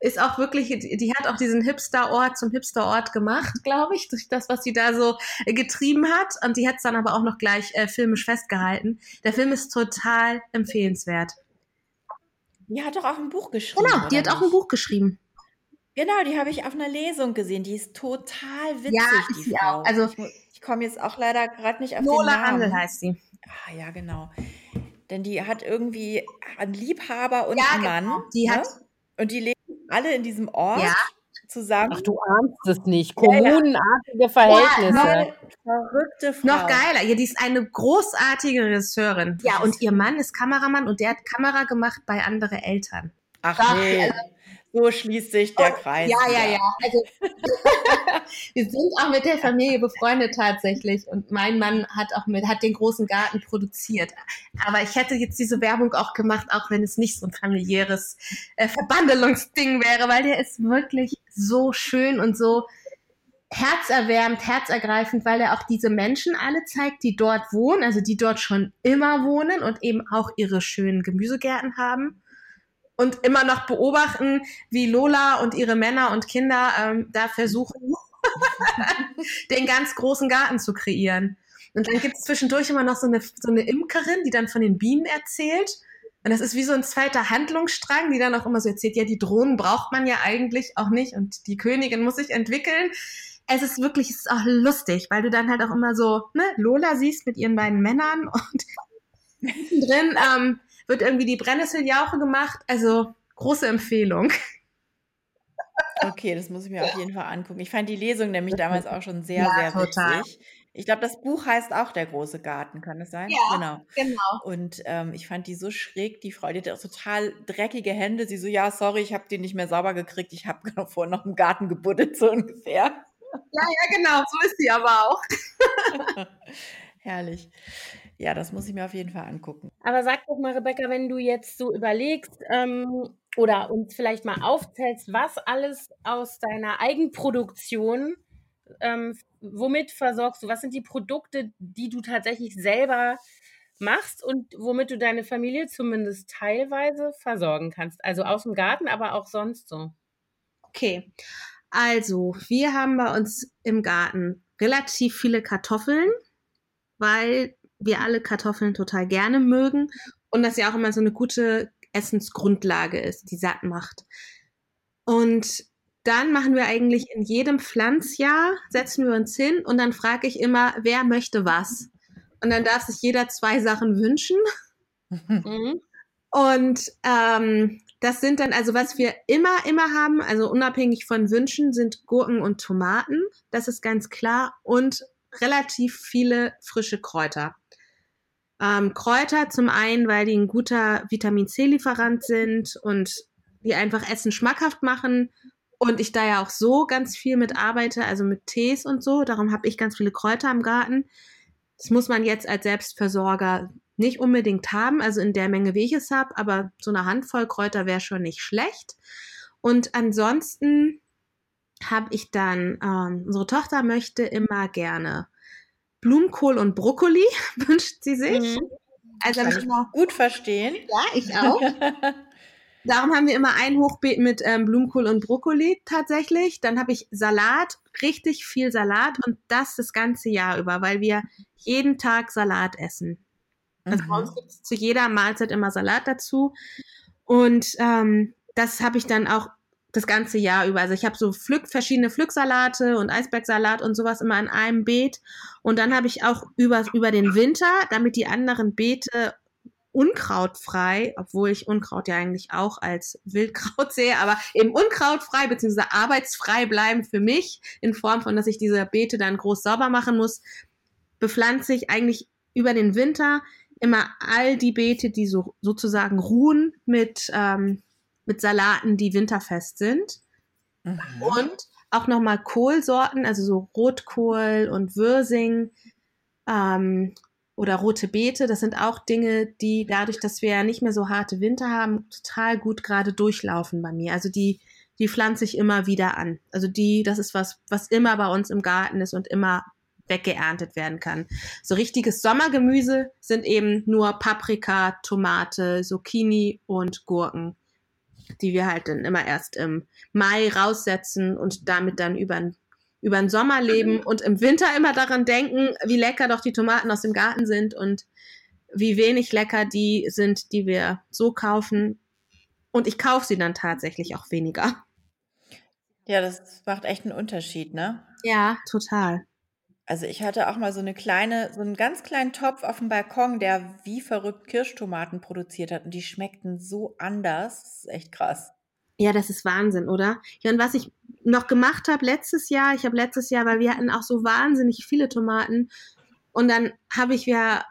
ist auch wirklich, die hat auch diesen Hipster-Ort zum Hipster-Ort gemacht, glaube ich, durch das, was sie da so äh, getrieben hat. Und die hat es dann aber auch noch gleich äh, filmisch festgehalten. Der Film ist total empfehlenswert. Die hat doch auch ein Buch geschrieben. Genau, die hat nicht? auch ein Buch geschrieben. Genau, die habe ich auf einer Lesung gesehen. Die ist total witzig, ja, die Frau. Auch. Also, ich, ich komme jetzt auch leider gerade nicht auf Lola den Namen. Handel heißt sie. Ah, ja, genau. Denn die hat irgendwie einen Liebhaber und ja, einen Mann. Genau. Die ne? hat und die leben alle in diesem Ort ja. zusammen. Ach, du ahnst es nicht. Kommunenartige Verhältnisse. Ja, verrückte Frau. Noch geiler. Ja, die ist eine großartige Regisseurin. Ja, und ihr Mann ist Kameramann und der hat Kamera gemacht bei andere Eltern. Ach, Ach nee. Also, so schließt sich der Kreis. Ja, ja, ja. Also, wir sind auch mit der Familie befreundet tatsächlich und mein Mann hat auch mit, hat den großen Garten produziert. Aber ich hätte jetzt diese Werbung auch gemacht, auch wenn es nicht so ein familiäres äh, Verbandelungsding wäre, weil der ist wirklich so schön und so herzerwärmend, herzergreifend, weil er auch diese Menschen alle zeigt, die dort wohnen, also die dort schon immer wohnen und eben auch ihre schönen Gemüsegärten haben und immer noch beobachten, wie Lola und ihre Männer und Kinder ähm, da versuchen, den ganz großen Garten zu kreieren. Und dann gibt es zwischendurch immer noch so eine, so eine Imkerin, die dann von den Bienen erzählt. Und das ist wie so ein zweiter Handlungsstrang, die dann auch immer so erzählt, ja, die Drohnen braucht man ja eigentlich auch nicht und die Königin muss sich entwickeln. Es ist wirklich, es ist auch lustig, weil du dann halt auch immer so, ne, Lola siehst mit ihren beiden Männern und drin ähm, wird irgendwie die Brennnesseljauche gemacht. Also große Empfehlung. Okay, das muss ich mir auf jeden Fall angucken. Ich fand die Lesung nämlich damals auch schon sehr, ja, sehr total. witzig. Ich glaube, das Buch heißt auch Der große Garten, kann es sein? Ja, genau. genau. Und ähm, ich fand die so schräg, die Frau, die hatte auch total dreckige Hände. Sie so, ja, sorry, ich habe die nicht mehr sauber gekriegt. Ich habe vorher noch im Garten gebuddelt, so ungefähr. Ja, ja, genau, so ist sie aber auch. Herrlich. Ja, das muss ich mir auf jeden Fall angucken. Aber sag doch mal, Rebecca, wenn du jetzt so überlegst ähm, oder uns vielleicht mal aufzählst, was alles aus deiner Eigenproduktion, ähm, womit versorgst du? Was sind die Produkte, die du tatsächlich selber machst und womit du deine Familie zumindest teilweise versorgen kannst? Also aus dem Garten, aber auch sonst so. Okay, also wir haben bei uns im Garten relativ viele Kartoffeln, weil wir alle Kartoffeln total gerne mögen und das ja auch immer so eine gute Essensgrundlage ist, die satt macht. Und dann machen wir eigentlich in jedem Pflanzjahr, setzen wir uns hin und dann frage ich immer, wer möchte was? Und dann darf sich jeder zwei Sachen wünschen. Mhm. Und ähm, das sind dann, also was wir immer, immer haben, also unabhängig von Wünschen, sind Gurken und Tomaten. Das ist ganz klar. Und relativ viele frische Kräuter. Ähm, Kräuter zum einen, weil die ein guter Vitamin C-Lieferant sind und die einfach Essen schmackhaft machen. Und ich da ja auch so ganz viel mit arbeite, also mit Tees und so. Darum habe ich ganz viele Kräuter im Garten. Das muss man jetzt als Selbstversorger nicht unbedingt haben, also in der Menge, wie ich es habe, aber so eine Handvoll Kräuter wäre schon nicht schlecht. Und ansonsten habe ich dann, ähm, unsere Tochter möchte immer gerne Blumenkohl und Brokkoli, wünscht sie sich. Mhm. Also Kann ich immer, gut verstehen. Ja, ich auch. Darum haben wir immer ein Hochbeet mit ähm, Blumenkohl und Brokkoli tatsächlich. Dann habe ich Salat, richtig viel Salat und das das ganze Jahr über, weil wir jeden Tag Salat essen. Also mhm. bei uns gibt es zu jeder Mahlzeit immer Salat dazu. Und ähm, das habe ich dann auch das ganze Jahr über. Also ich habe so Pflück, verschiedene Pflücksalate und Eisbergsalat und sowas immer in einem Beet. Und dann habe ich auch über, über den Winter, damit die anderen Beete unkrautfrei, obwohl ich Unkraut ja eigentlich auch als Wildkraut sehe, aber eben unkrautfrei bzw. arbeitsfrei bleiben für mich in Form von, dass ich diese Beete dann groß sauber machen muss, bepflanze ich eigentlich über den Winter immer all die Beete, die so sozusagen ruhen mit ähm, mit Salaten, die winterfest sind. Mhm. Und auch nochmal Kohlsorten, also so Rotkohl und Würsing ähm, oder rote Beete. Das sind auch Dinge, die dadurch, dass wir ja nicht mehr so harte Winter haben, total gut gerade durchlaufen bei mir. Also die, die pflanze ich immer wieder an. Also die, das ist was, was immer bei uns im Garten ist und immer weggeerntet werden kann. So richtiges Sommergemüse sind eben nur Paprika, Tomate, Zucchini und Gurken die wir halt dann immer erst im Mai raussetzen und damit dann über, über den Sommer leben mhm. und im Winter immer daran denken, wie lecker doch die Tomaten aus dem Garten sind und wie wenig lecker die sind, die wir so kaufen. Und ich kaufe sie dann tatsächlich auch weniger. Ja, das macht echt einen Unterschied, ne? Ja, total. Also ich hatte auch mal so eine kleine, so einen ganz kleinen Topf auf dem Balkon, der wie verrückt Kirschtomaten produziert hat und die schmeckten so anders. Das ist echt krass. Ja, das ist Wahnsinn, oder? Ja, und was ich noch gemacht habe letztes Jahr, ich habe letztes Jahr, weil wir hatten auch so wahnsinnig viele Tomaten und dann habe ich ja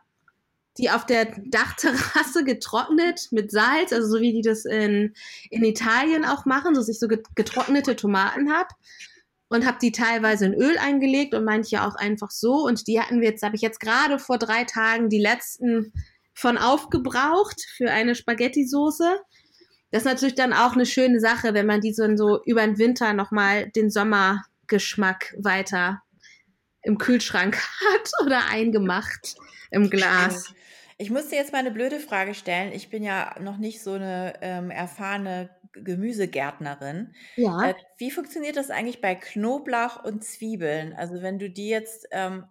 die auf der Dachterrasse getrocknet mit Salz, also so wie die das in, in Italien auch machen, so dass ich so getrocknete Tomaten habe und habe die teilweise in Öl eingelegt und manche auch einfach so. Und die hatten wir jetzt, habe ich jetzt gerade vor drei Tagen die letzten von aufgebraucht für eine Spaghetti-Soße. Das ist natürlich dann auch eine schöne Sache, wenn man die so, so über den Winter nochmal den Sommergeschmack weiter im Kühlschrank hat oder eingemacht im Glas. Ich musste jetzt mal eine blöde Frage stellen. Ich bin ja noch nicht so eine ähm, erfahrene Gemüsegärtnerin. Ja. Äh, wie funktioniert das eigentlich bei Knoblauch und Zwiebeln? Also wenn du die jetzt ähm,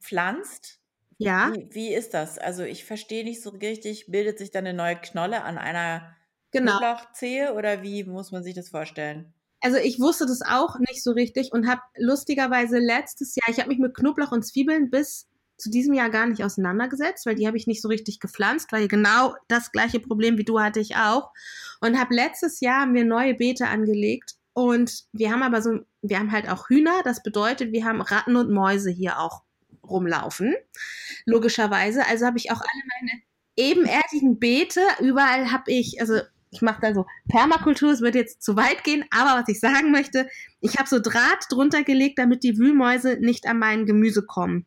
pflanzt, ja. Wie, wie, ist das? Also ich verstehe nicht so richtig, bildet sich dann eine neue Knolle an einer genau. Knoblauchzehe oder wie muss man sich das vorstellen? Also ich wusste das auch nicht so richtig und habe lustigerweise letztes Jahr, ich habe mich mit Knoblauch und Zwiebeln bis zu diesem Jahr gar nicht auseinandergesetzt, weil die habe ich nicht so richtig gepflanzt, weil genau das gleiche Problem wie du hatte ich auch. Und habe letztes Jahr mir neue Beete angelegt und wir haben aber so, wir haben halt auch Hühner. Das bedeutet, wir haben Ratten und Mäuse hier auch rumlaufen. Logischerweise. Also habe ich auch alle meine ebenerdigen Beete. Überall habe ich, also ich mache da so Permakultur, es wird jetzt zu weit gehen, aber was ich sagen möchte, ich habe so Draht drunter gelegt, damit die Wühlmäuse nicht an mein Gemüse kommen.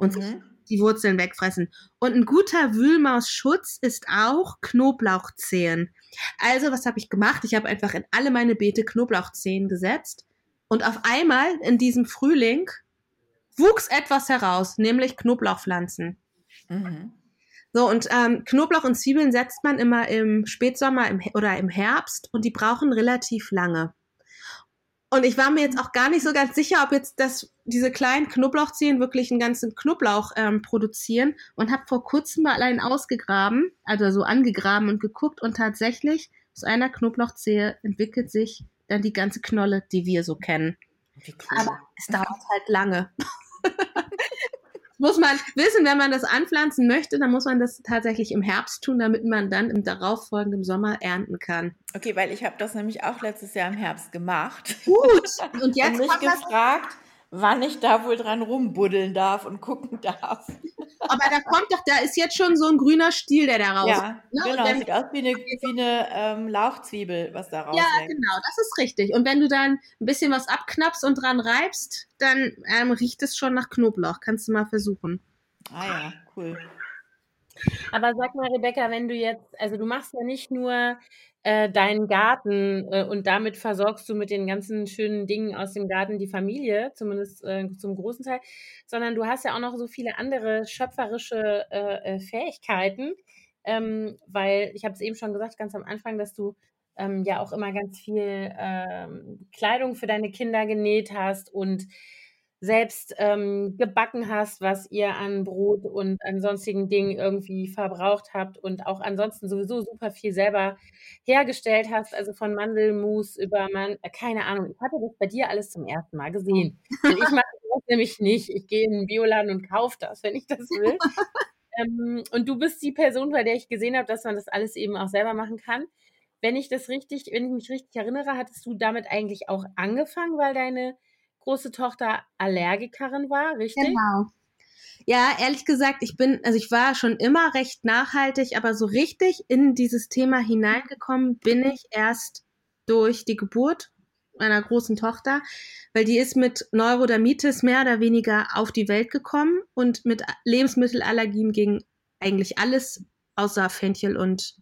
Und mhm. die Wurzeln wegfressen. Und ein guter Wühlmausschutz ist auch Knoblauchzehen. Also, was habe ich gemacht? Ich habe einfach in alle meine Beete Knoblauchzehen gesetzt. Und auf einmal in diesem Frühling wuchs etwas heraus, nämlich Knoblauchpflanzen. Mhm. So, und ähm, Knoblauch und Zwiebeln setzt man immer im Spätsommer im, oder im Herbst und die brauchen relativ lange. Und ich war mir jetzt auch gar nicht so ganz sicher, ob jetzt das, diese kleinen Knoblauchzehen wirklich einen ganzen Knoblauch ähm, produzieren und habe vor kurzem mal einen ausgegraben, also so angegraben und geguckt und tatsächlich aus einer Knoblauchzehe entwickelt sich dann die ganze Knolle, die wir so kennen. Aber es dauert halt lange. muss man wissen, wenn man das anpflanzen möchte, dann muss man das tatsächlich im Herbst tun, damit man dann im darauffolgenden Sommer ernten kann. Okay, weil ich habe das nämlich auch letztes Jahr im Herbst gemacht. Gut. Und jetzt und mich gefragt, wann ich da wohl dran rumbuddeln darf und gucken darf. Aber da kommt doch, da ist jetzt schon so ein grüner Stiel, der da raus. Ja, ne? genau. Dann, sieht aus wie eine, wie eine ähm, Lauchzwiebel, was da raus Ja, genau, das ist richtig. Und wenn du dann ein bisschen was abknappst und dran reibst, dann ähm, riecht es schon nach Knoblauch. Kannst du mal versuchen. Ah ja, cool. Aber sag mal, Rebecca, wenn du jetzt, also du machst ja nicht nur äh, deinen Garten äh, und damit versorgst du mit den ganzen schönen Dingen aus dem Garten die Familie, zumindest äh, zum großen Teil, sondern du hast ja auch noch so viele andere schöpferische äh, äh, Fähigkeiten, ähm, weil ich habe es eben schon gesagt, ganz am Anfang, dass du ähm, ja auch immer ganz viel ähm, Kleidung für deine Kinder genäht hast und selbst ähm, gebacken hast, was ihr an Brot und an sonstigen Dingen irgendwie verbraucht habt und auch ansonsten sowieso super viel selber hergestellt hast, also von Mandelmus über man, äh, keine Ahnung, ich hatte das bei dir alles zum ersten Mal gesehen. Und ich mache das nämlich nicht. Ich gehe in den Bioladen und kaufe das, wenn ich das will. ähm, und du bist die Person, bei der ich gesehen habe, dass man das alles eben auch selber machen kann. Wenn ich das richtig, wenn ich mich richtig erinnere, hattest du damit eigentlich auch angefangen, weil deine große Tochter Allergikerin war, richtig? Genau. Ja, ehrlich gesagt, ich bin, also ich war schon immer recht nachhaltig, aber so richtig in dieses Thema hineingekommen bin ich erst durch die Geburt meiner großen Tochter, weil die ist mit Neurodermitis mehr oder weniger auf die Welt gekommen und mit Lebensmittelallergien gegen eigentlich alles außer Fenchel und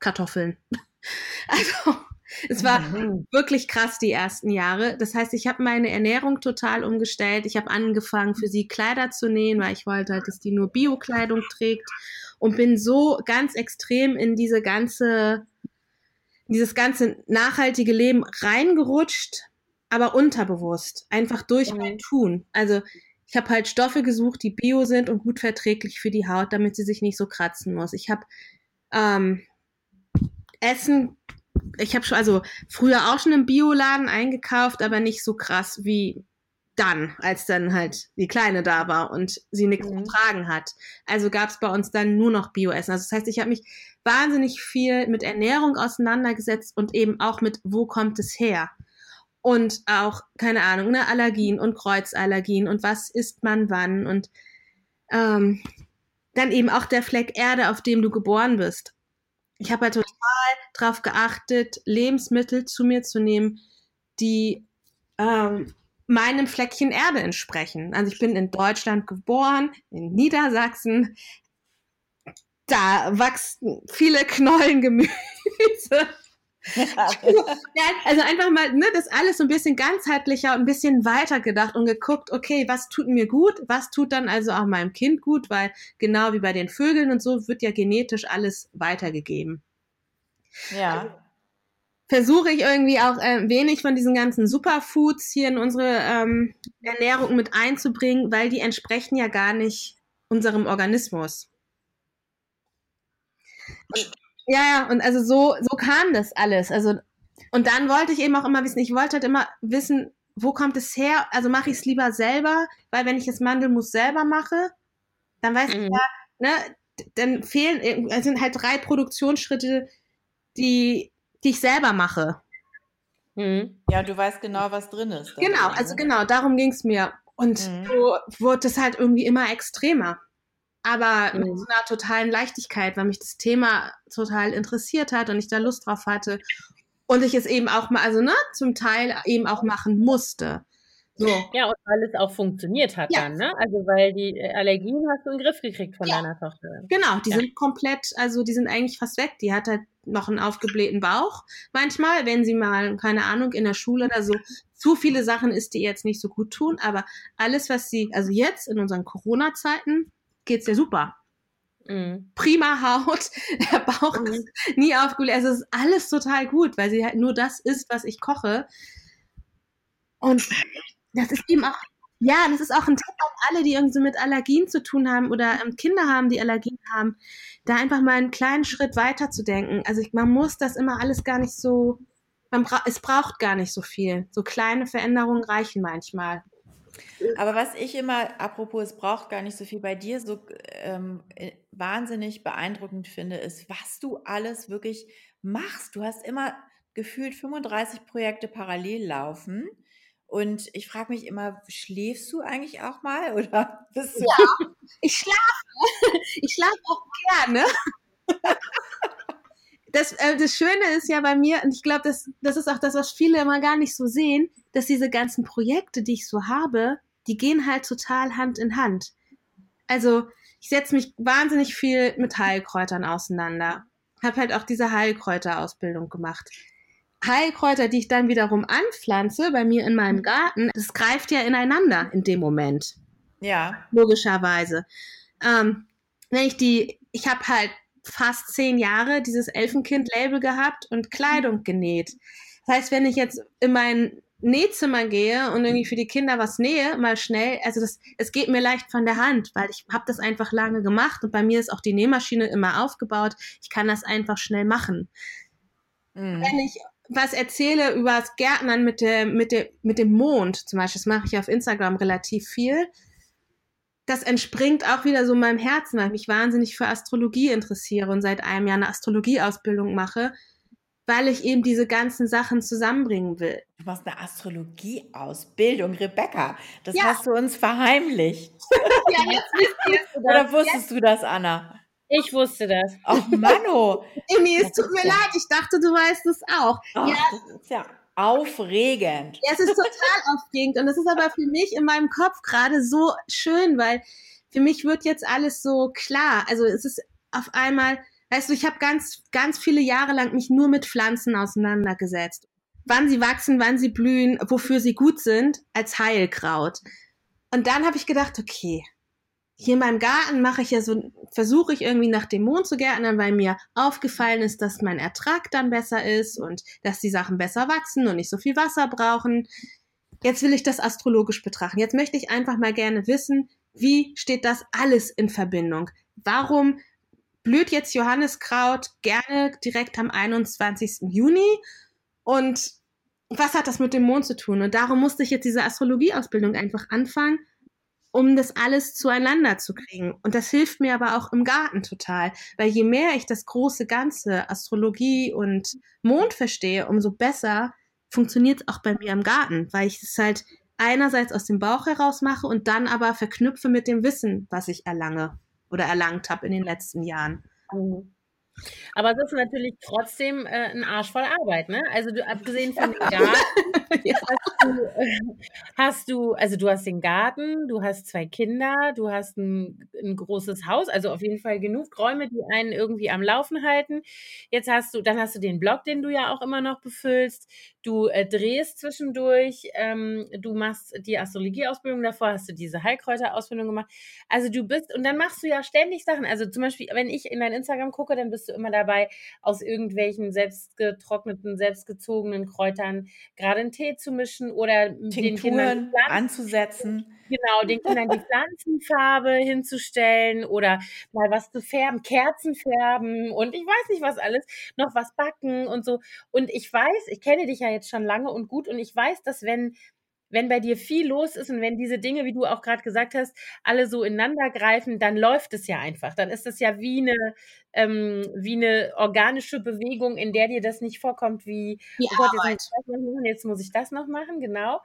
Kartoffeln. Also es war mhm. wirklich krass die ersten Jahre. Das heißt, ich habe meine Ernährung total umgestellt. Ich habe angefangen, für sie Kleider zu nähen, weil ich wollte halt, dass die nur Bio-Kleidung trägt und bin so ganz extrem in diese ganze, dieses ganze nachhaltige Leben reingerutscht, aber unterbewusst, einfach durch mhm. mein Tun. Also ich habe halt Stoffe gesucht, die bio sind und gut verträglich für die Haut, damit sie sich nicht so kratzen muss. Ich habe ähm, Essen ich habe schon, also früher auch schon im Bioladen eingekauft, aber nicht so krass wie dann, als dann halt die Kleine da war und sie nichts mhm. vertragen hat. Also gab es bei uns dann nur noch Bioessen. Also das heißt, ich habe mich wahnsinnig viel mit Ernährung auseinandergesetzt und eben auch mit, wo kommt es her? Und auch, keine Ahnung, ne, Allergien und Kreuzallergien und was isst man wann und ähm, dann eben auch der Fleck Erde, auf dem du geboren bist. Ich habe halt total darauf geachtet, Lebensmittel zu mir zu nehmen, die ähm, meinem Fleckchen Erde entsprechen. Also ich bin in Deutschland geboren, in Niedersachsen. Da wachsen viele Knollen Gemüse. ja, also einfach mal, ne, das alles so ein bisschen ganzheitlicher und ein bisschen weiter gedacht und geguckt, okay, was tut mir gut, was tut dann also auch meinem Kind gut, weil genau wie bei den Vögeln und so wird ja genetisch alles weitergegeben. Ja. Also, versuche ich irgendwie auch äh, wenig von diesen ganzen Superfoods hier in unsere ähm, Ernährung mit einzubringen, weil die entsprechen ja gar nicht unserem Organismus. Und ja, ja, und also so, so kam das alles. Also, und dann wollte ich eben auch immer wissen, ich wollte halt immer wissen, wo kommt es her? Also mache ich es lieber selber, weil wenn ich das Mandelmus selber mache, dann weiß mhm. ich ja, ne, dann fehlen, es sind halt drei Produktionsschritte, die, die ich selber mache. Mhm. Ja, du weißt genau, was drin ist. Genau, also genau, darum ging es mir. Und mhm. so wurde es halt irgendwie immer extremer aber mhm. mit so einer totalen Leichtigkeit, weil mich das Thema total interessiert hat und ich da Lust drauf hatte. Und ich es eben auch mal, also ne, zum Teil eben auch machen musste. So. Ja, und weil es auch funktioniert hat Ja. dann, ne? Also, weil die äh, Allergien hast du in den Griff gekriegt von Ja. deiner Tochter. Genau, die Ja. sind komplett, also die sind eigentlich fast weg. Die hat halt noch einen aufgeblähten Bauch manchmal, wenn sie mal, keine Ahnung, in der Schule oder so zu viele Sachen isst, die ihr jetzt nicht so gut tun. Aber alles, was sie, also jetzt in unseren Corona-Zeiten, geht's ihr super. Mhm. Prima Haut, der Bauch Mhm. ist nie aufgebläht. Also es ist alles total gut, weil sie halt nur das isst, was ich koche. Und das ist eben auch, ja, das ist auch ein Tipp an alle, die irgendwie so mit Allergien zu tun haben oder ähm, Kinder haben, die Allergien haben, da einfach mal einen kleinen Schritt weiter zu denken. Also ich, man muss das immer alles gar nicht so, man bra es braucht gar nicht so viel. So kleine Veränderungen reichen manchmal. Aber was ich immer, apropos, es braucht gar nicht so viel bei dir, so ähm, äh, wahnsinnig beeindruckend finde, ist, was du alles wirklich machst. Du hast immer gefühlt 35 Projekte parallel laufen. Und ich frage mich immer, schläfst du eigentlich auch mal oder bist du? Ich schlafe. Ich schlafe auch gerne. Das, äh, das Schöne ist ja bei mir, und ich glaube, das, das ist auch das, was viele immer gar nicht so sehen, dass diese ganzen Projekte, die ich so habe, die gehen halt total Hand in Hand. Also ich setze mich wahnsinnig viel mit Heilkräutern auseinander. Habe halt auch diese Heilkräuterausbildung gemacht. Heilkräuter, die ich dann wiederum anpflanze bei mir in meinem Garten, das greift ja ineinander in dem Moment Ja, logischerweise. Ähm, wenn ich die, ich habe halt fast zehn Jahre dieses Elfenkind-Label gehabt und Kleidung genäht. Das heißt, wenn ich jetzt in mein Nähzimmer gehe und irgendwie für die Kinder was nähe, mal schnell, also das, es geht mir leicht von der Hand, weil ich habe das einfach lange gemacht und bei mir ist auch die Nähmaschine immer aufgebaut. Ich kann das einfach schnell machen Mhm. wenn ich was erzähle über das Gärtnern mit, der, mit, der, mit dem Mond, zum Beispiel, das mache ich auf Instagram relativ viel, das entspringt auch wieder so meinem Herzen, weil ich mich wahnsinnig für Astrologie interessiere und seit einem Jahr eine Astrologieausbildung mache, weil ich eben diese ganzen Sachen zusammenbringen will. Du machst eine Astrologieausbildung, Rebecca. Das Ja. hast du uns verheimlicht. Ja, jetzt wisst ihr. Oder wusstest du das, Anna? Ich wusste das. Ach, Mano. Emi, es tut mir Ja. leid, ich dachte, du weißt es auch. Ach, Ja, Das ja aufregend. Ja, es ist total aufregend und es ist aber für mich in meinem Kopf gerade so schön, weil für mich wird jetzt alles so klar. Also es ist auf einmal, weißt du, ich habe ganz, ganz viele Jahre lang mich nur mit Pflanzen auseinandergesetzt. Wann sie wachsen, wann sie blühen, wofür sie gut sind, als Heilkraut. Und dann habe ich gedacht, okay, hier in meinem Garten mache ich ja so, versuche ich irgendwie nach dem Mond zu gärtnern, weil mir aufgefallen ist, dass mein Ertrag dann besser ist und dass die Sachen besser wachsen und nicht so viel Wasser brauchen. Jetzt will ich das astrologisch betrachten. Jetzt möchte ich einfach mal gerne wissen, wie steht das alles in Verbindung? Warum blüht jetzt Johanniskraut gerne direkt am 21. Juni? Und was hat das mit dem Mond zu tun? Und darum musste ich jetzt diese Astrologieausbildung einfach anfangen, um das alles zueinander zu kriegen. Und das hilft mir aber auch im Garten total, weil je mehr ich das große Ganze, Astrologie und Mond verstehe, umso besser funktioniert es auch bei mir im Garten, weil ich es halt einerseits aus dem Bauch heraus mache und dann aber verknüpfe mit dem Wissen, was ich erlange oder erlangt habe in den letzten Jahren. Mhm. Aber es ist natürlich trotzdem äh, ein Arsch voll Arbeit, ne? Also du, abgesehen von dem Garten Ja. hast du, äh, hast du, also du hast den Garten, du hast zwei Kinder, du hast ein, ein großes Haus, also auf jeden Fall genug Räume, die einen irgendwie am Laufen halten. Jetzt hast du, dann hast du den Blog, den du ja auch immer noch befüllst. Du äh, drehst zwischendurch, ähm, du machst die Astrologieausbildung davor, hast du diese Heilkräuterausbildung gemacht. Also du bist, und dann machst du ja ständig Sachen. Also zum Beispiel, wenn ich in dein Instagram gucke, dann bist du immer dabei, aus irgendwelchen selbstgetrockneten, selbstgezogenen Kräutern gerade einen Tee zu mischen oder den Kindern Tinkturen anzusetzen. Genau, den Kindern die Pflanzenfarbe hinzustellen oder mal was zu färben, Kerzen färben und ich weiß nicht was alles, noch was backen und so. Und ich weiß, ich kenne dich ja jetzt schon lange und gut und ich weiß, dass wenn wenn bei dir viel los ist und wenn diese Dinge, wie du auch gerade gesagt hast, alle so ineinander greifen, dann läuft es ja einfach. Dann ist es ja wie eine, ähm, wie eine organische Bewegung, in der dir das nicht vorkommt, wie, Die oh Gott, jetzt muss machen, jetzt muss ich das noch machen, genau.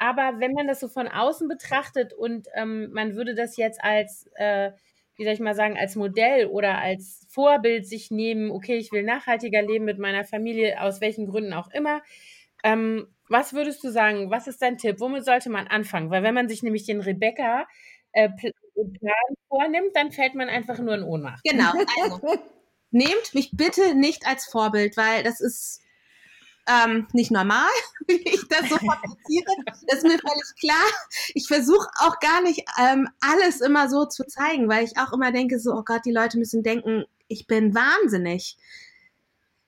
Aber wenn man das so von außen betrachtet und ähm, man würde das jetzt als, äh, wie soll ich mal sagen, als Modell oder als Vorbild sich nehmen, okay, ich will nachhaltiger leben mit meiner Familie, aus welchen Gründen auch immer, ähm, was würdest du sagen? Was ist dein Tipp? Womit sollte man anfangen? Weil wenn man sich nämlich den Rebecca äh, Plan vornimmt, dann fällt man einfach nur in Ohnmacht. Genau. Also, nehmt mich bitte nicht als Vorbild, weil das ist ähm, nicht normal, wie ich das so fabriziere. Das ist mir völlig klar. Ich versuche auch gar nicht ähm, alles immer so zu zeigen, weil ich auch immer denke, so, oh Gott, die Leute müssen denken, ich bin wahnsinnig.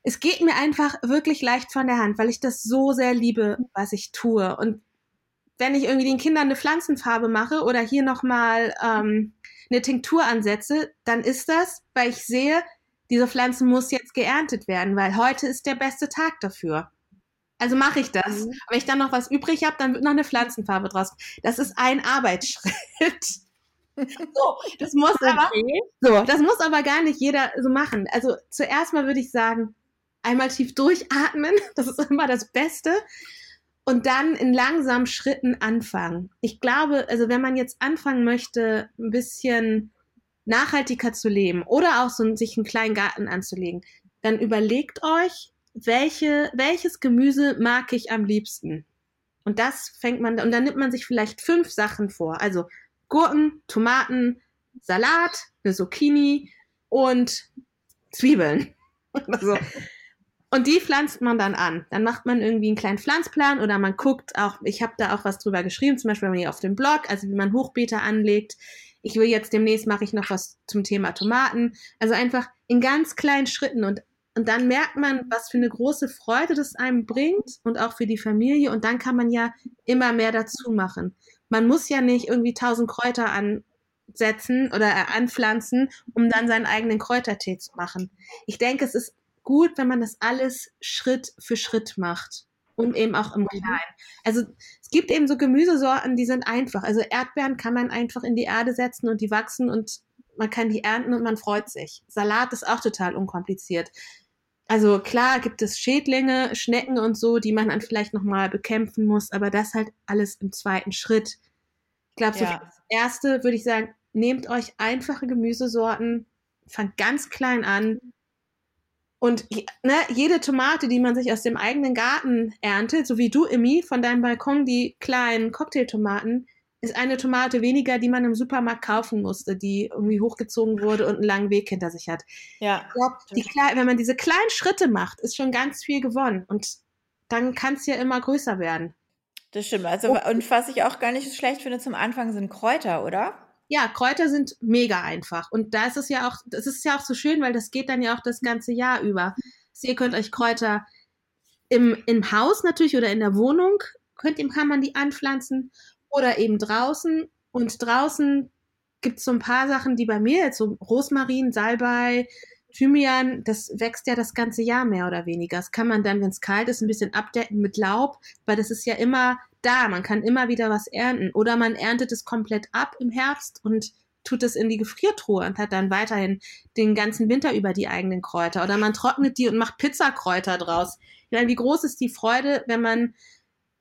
Es geht mir einfach wirklich leicht von der Hand, weil ich das so sehr liebe, was ich tue. Und wenn ich irgendwie den Kindern eine Pflanzenfarbe mache oder hier nochmal ähm, eine Tinktur ansetze, dann ist das, weil ich sehe, diese Pflanze muss jetzt geerntet werden, weil heute ist der beste Tag dafür. Also mache ich das. Mhm. Wenn ich dann noch was übrig habe, dann wird noch eine Pflanzenfarbe draus. Das ist ein Arbeitsschritt. so, das muss okay. aber, so, das muss aber gar nicht jeder so machen. Also zuerst mal würde ich sagen, einmal tief durchatmen. Das ist immer das Beste. Und dann in langsamen Schritten anfangen. Ich glaube, also wenn man jetzt anfangen möchte, ein bisschen nachhaltiger zu leben oder auch so sich einen kleinen Garten anzulegen, dann überlegt euch, welche, welches Gemüse mag ich am liebsten? Und das fängt man, und dann nimmt man sich vielleicht fünf Sachen vor. Also Gurken, Tomaten, Salat, eine Zucchini und Zwiebeln. also, und die pflanzt man dann an. Dann macht man irgendwie einen kleinen Pflanzplan oder man guckt auch, ich habe da auch was drüber geschrieben, zum Beispiel auf dem Blog, also wie man Hochbeete anlegt. Ich will jetzt demnächst mache ich noch was zum Thema Tomaten. Also einfach in ganz kleinen Schritten und und dann merkt man, was für eine große Freude das einem bringt und auch für die Familie. Und dann kann man ja immer mehr dazu machen. Man muss ja nicht irgendwie tausend Kräuter ansetzen oder äh, anpflanzen, um dann seinen eigenen Kräutertee zu machen. Ich denke, es ist gut, wenn man das alles Schritt für Schritt macht. Und eben auch im Kleinen. Also es gibt eben so Gemüsesorten, die sind einfach. Also Erdbeeren kann man einfach in die Erde setzen und die wachsen und man kann die ernten und man freut sich. Salat ist auch total unkompliziert. Also klar gibt es Schädlinge, Schnecken und so, die man dann vielleicht nochmal bekämpfen muss, aber das halt alles im zweiten Schritt. Ich glaube, so ja. das erste würde ich sagen, nehmt euch einfache Gemüsesorten, fangt ganz klein an, und ne, jede Tomate, die man sich aus dem eigenen Garten erntet, so wie du, Emmy, von deinem Balkon, die kleinen Cocktailtomaten, ist eine Tomate weniger, die man im Supermarkt kaufen musste, die irgendwie hochgezogen wurde und einen langen Weg hinter sich hat. Ja. Ich glaub, wenn man diese kleinen Schritte macht, ist schon ganz viel gewonnen. Und dann kann es ja immer größer werden. Das stimmt. Also, und was ich auch gar nicht so schlecht finde zum Anfang sind Kräuter, oder? Ja, Kräuter sind mega einfach. Und da ist es ja auch, das ist ja auch so schön, weil das geht dann ja auch das ganze Jahr über. Also ihr könnt euch Kräuter im, im Haus natürlich oder in der Wohnung, könnt, kann man die anpflanzen oder eben draußen. Und draußen gibt es so ein paar Sachen, die bei mir jetzt so Rosmarin, Salbei, Thymian, das wächst ja das ganze Jahr mehr oder weniger. Das kann man dann, wenn es kalt ist, ein bisschen abdecken mit Laub, weil das ist ja immer da. Man kann immer wieder was ernten. Oder man erntet es komplett ab im Herbst und tut es in die Gefriertruhe und hat dann weiterhin den ganzen Winter über die eigenen Kräuter. Oder man trocknet die und macht Pizzakräuter draus. Ich meine, wie groß ist die Freude, wenn man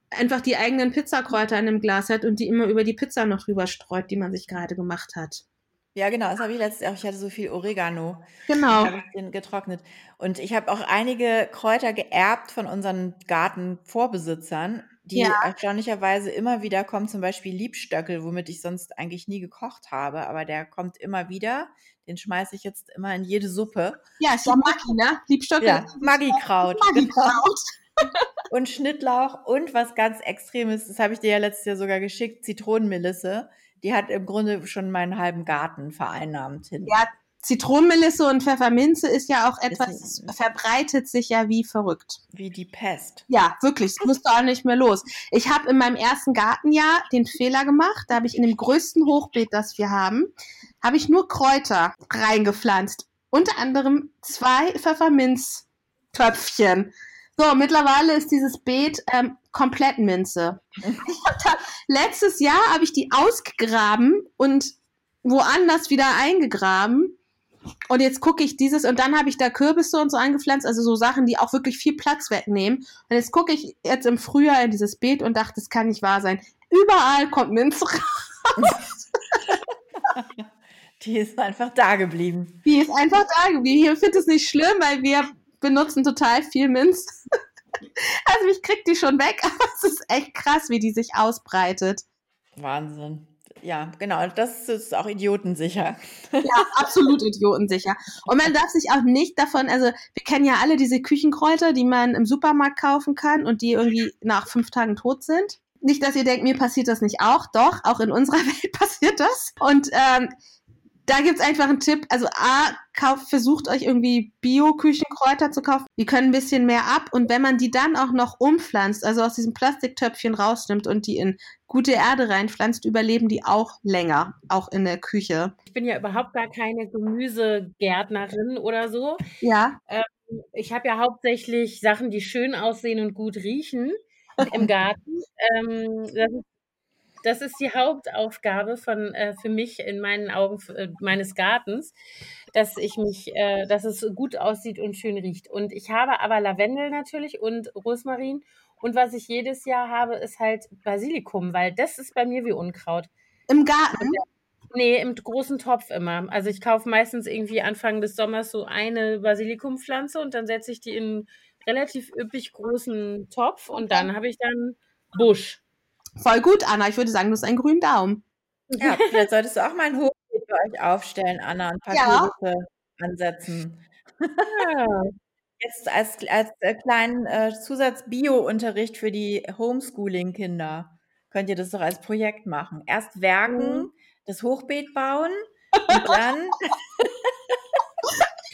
einfach die eigenen Pizzakräuter in einem Glas hat und die immer über die Pizza noch drüber streut, die man sich gerade gemacht hat. Ja, genau, das habe ich letztes Jahr. Ich hatte so viel Oregano. Genau. habe ich den getrocknet. Und ich habe auch einige Kräuter geerbt von unseren Gartenvorbesitzern die ja. erstaunlicherweise immer wieder kommen, zum Beispiel Liebstöckel, womit ich sonst eigentlich nie gekocht habe, aber der kommt immer wieder. Den schmeiße ich jetzt immer in jede Suppe. Ja, ist ja Maggi, ne? Liebstöckel. Ja, Maggi-Kraut. Maggi-Kraut. Genau. und Schnittlauch und was ganz Extremes, das habe ich dir ja letztes Jahr sogar geschickt, Zitronenmelisse. Die hat im Grunde schon meinen halben Garten vereinnahmt. Hin. Ja, Zitronenmelisse und Pfefferminze ist ja auch etwas, verbreitet sich ja wie verrückt. Wie die Pest. Ja, wirklich, es musste auch nicht mehr los. Ich habe in meinem ersten Gartenjahr den Fehler gemacht, da habe ich in dem größten Hochbeet, das wir haben, habe ich nur Kräuter reingepflanzt. Unter anderem zwei Pfefferminztöpfchen. So, mittlerweile ist dieses Beet ähm, komplett Minze. Da, letztes Jahr habe ich die ausgegraben und woanders wieder eingegraben und jetzt gucke ich dieses und dann habe ich da Kürbisse und so angepflanzt, also so Sachen, die auch wirklich viel Platz wegnehmen. Und jetzt gucke ich jetzt im Frühjahr in dieses Beet und dachte, das kann nicht wahr sein. Überall kommt Minze raus. Die ist einfach da geblieben. Die ist einfach da geblieben. Ich finde es nicht schlimm, weil wir benutzen total viel Minz. Also mich kriegt die schon weg, aber es ist echt krass, wie die sich ausbreitet. Wahnsinn. Ja, genau. Das ist auch idiotensicher. Ja, absolut idiotensicher. Und man darf sich auch nicht davon, also wir kennen ja alle diese Küchenkräuter, die man im Supermarkt kaufen kann und die irgendwie nach fünf Tagen tot sind. Nicht, dass ihr denkt, mir passiert das nicht auch. Doch, auch in unserer Welt passiert das. Und ähm, da gibt's einfach einen Tipp. Also A, kauft, versucht euch irgendwie Bio-Küchenkräuter zu kaufen. Die können ein bisschen mehr ab. Und wenn man die dann auch noch umpflanzt, also aus diesem Plastiktöpfchen rausnimmt und die in gute Erde reinpflanzt, überleben die auch länger, auch in der Küche. Ich bin ja überhaupt gar keine Gemüsegärtnerin oder so. Ja. Ähm, ich habe ja hauptsächlich Sachen, die schön aussehen und gut riechen im Garten. Ähm, das ist das ist die Hauptaufgabe von äh, für mich in meinen Augen äh, meines Gartens, dass ich mich, äh, dass es gut aussieht und schön riecht. Und ich habe aber Lavendel natürlich und Rosmarin. Und was ich jedes Jahr habe, ist halt Basilikum, weil das ist bei mir wie Unkraut. Im Garten? Nee, im großen Topf immer. Also ich kaufe meistens irgendwie Anfang des Sommers so eine Basilikumpflanze und dann setze ich die in einen relativ üppig großen Topf und dann habe ich dann Busch. Voll gut, Anna. Ich würde sagen, du hast einen grünen Daumen. Ja, vielleicht solltest du auch mal ein Hochbeet für euch aufstellen, Anna, und ein paar Ja. Ansetzen. Ja. Jetzt als, als äh, kleinen äh, Zusatz-Bio-Unterricht für die Homeschooling-Kinder könnt ihr das doch als Projekt machen. Erst werken, Mhm. das Hochbeet bauen und dann.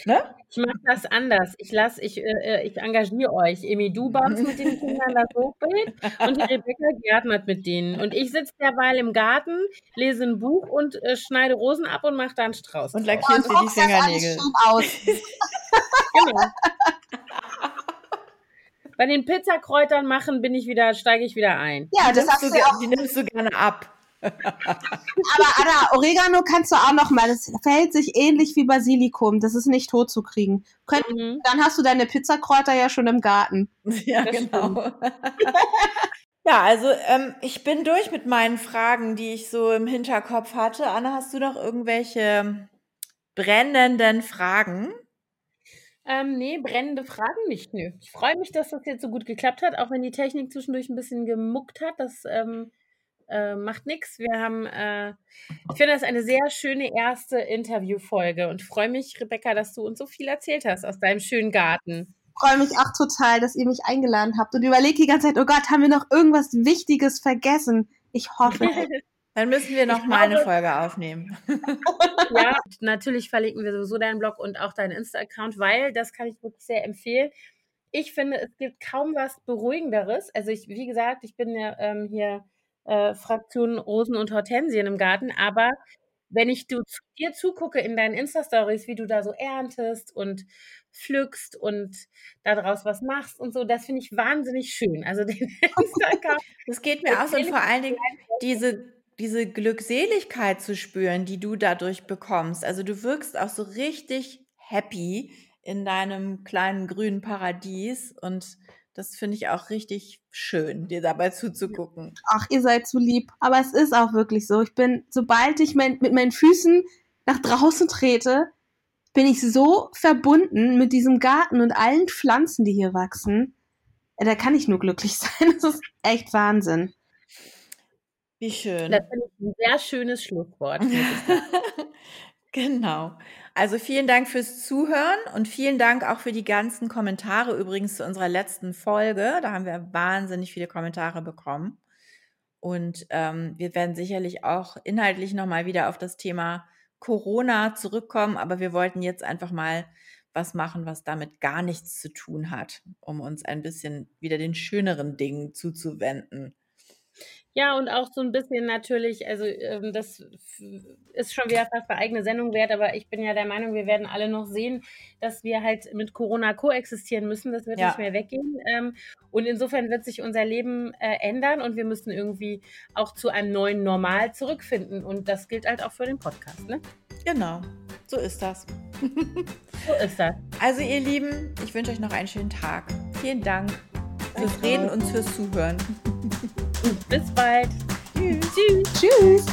ne? Ich mache das anders. Ich lasse, ich, äh, ich engagiere euch. Emi, du baust mit den Kindern das Hochbeet und die Rebecca gärtnert mit denen. Und ich sitze derweil im Garten, lese ein Buch und äh, schneide Rosen ab und mache da einen Strauß. Und draus. lackierst dir die Fingernägel. aus. Genau. Bei den Pizzakräutern machen bin ich wieder, steige ich wieder ein. Ja, Die das nimmst, hast du, ja auch. die nimmst du gerne ab. Aber Anna, Oregano kannst du auch noch mal. Das verhält sich ähnlich wie Basilikum. Das ist nicht tot zu kriegen. Könnt, Mhm. dann hast du deine Pizzakräuter ja schon im Garten. Ja, Das genau. ja, also ähm, ich bin durch mit meinen Fragen, die ich so im Hinterkopf hatte. Anna, hast du noch irgendwelche brennenden Fragen? Ähm, nee, brennende Fragen nicht. Nö. Ich freue mich, dass das jetzt so gut geklappt hat, auch wenn die Technik zwischendurch ein bisschen gemuckt hat. Das ähm, äh, macht nichts. Wir haben, äh, ich finde das eine sehr schöne erste Interviewfolge und freue mich, Rebecca, dass du uns so viel erzählt hast aus deinem schönen Garten. Freue mich auch total, dass ihr mich eingeladen habt und überlege die ganze Zeit, oh Gott, haben wir noch irgendwas Wichtiges vergessen? Ich hoffe. Dann müssen wir noch Ich mal eine Folge aufnehmen. ja, natürlich verlinken wir sowieso deinen Blog und auch deinen Insta-Account, weil das kann ich wirklich sehr empfehlen. Ich finde, es gibt kaum was Beruhigenderes. Also ich, wie gesagt, ich bin ja ähm, hier äh, Fraktion Rosen und Hortensien im Garten, aber wenn ich du zu dir zugucke in deinen Insta-Stories, wie du da so erntest und pflückst und daraus was machst und so, das finde ich wahnsinnig schön. Also den Insta-Account Das geht mir aus und vor allen Dingen diese, diese Glückseligkeit zu spüren, die du dadurch bekommst. Also du wirkst auch so richtig happy in deinem kleinen grünen Paradies und das finde ich auch richtig schön, dir dabei zuzugucken. Ach, ihr seid zu lieb. Aber es ist auch wirklich so. Ich bin, sobald ich mein, mit meinen Füßen nach draußen trete, bin ich so verbunden mit diesem Garten und allen Pflanzen, die hier wachsen. Ja, Da kann ich nur glücklich sein. Das ist echt Wahnsinn. Wie schön. Das finde ich ein sehr schönes Schlusswort. Genau. Also vielen Dank fürs Zuhören und vielen Dank auch für die ganzen Kommentare übrigens zu unserer letzten Folge. Da haben wir wahnsinnig viele Kommentare bekommen. Und ähm, wir werden sicherlich auch inhaltlich nochmal wieder auf das Thema Corona zurückkommen, aber wir wollten jetzt einfach mal was machen, was damit gar nichts zu tun hat, um uns ein bisschen wieder den schöneren Dingen zuzuwenden. Ja, und auch so ein bisschen natürlich, also ähm, das ist schon wieder fast eine eigene Sendung wert, aber ich bin ja der Meinung, wir werden alle noch sehen, dass wir halt mit Corona koexistieren müssen. Das wird Ja. nicht mehr weggehen. Ähm, und insofern wird sich unser Leben äh, ändern und wir müssen irgendwie auch zu einem neuen Normal zurückfinden. Und das gilt halt auch für den Podcast. Ne? Genau, so ist das. So ist das. Also ihr Lieben, ich wünsche euch noch einen schönen Tag. Vielen Dank fürs. Reden und fürs Zuhören. Bis bald. Tschüss. Tschüss. Tschüss.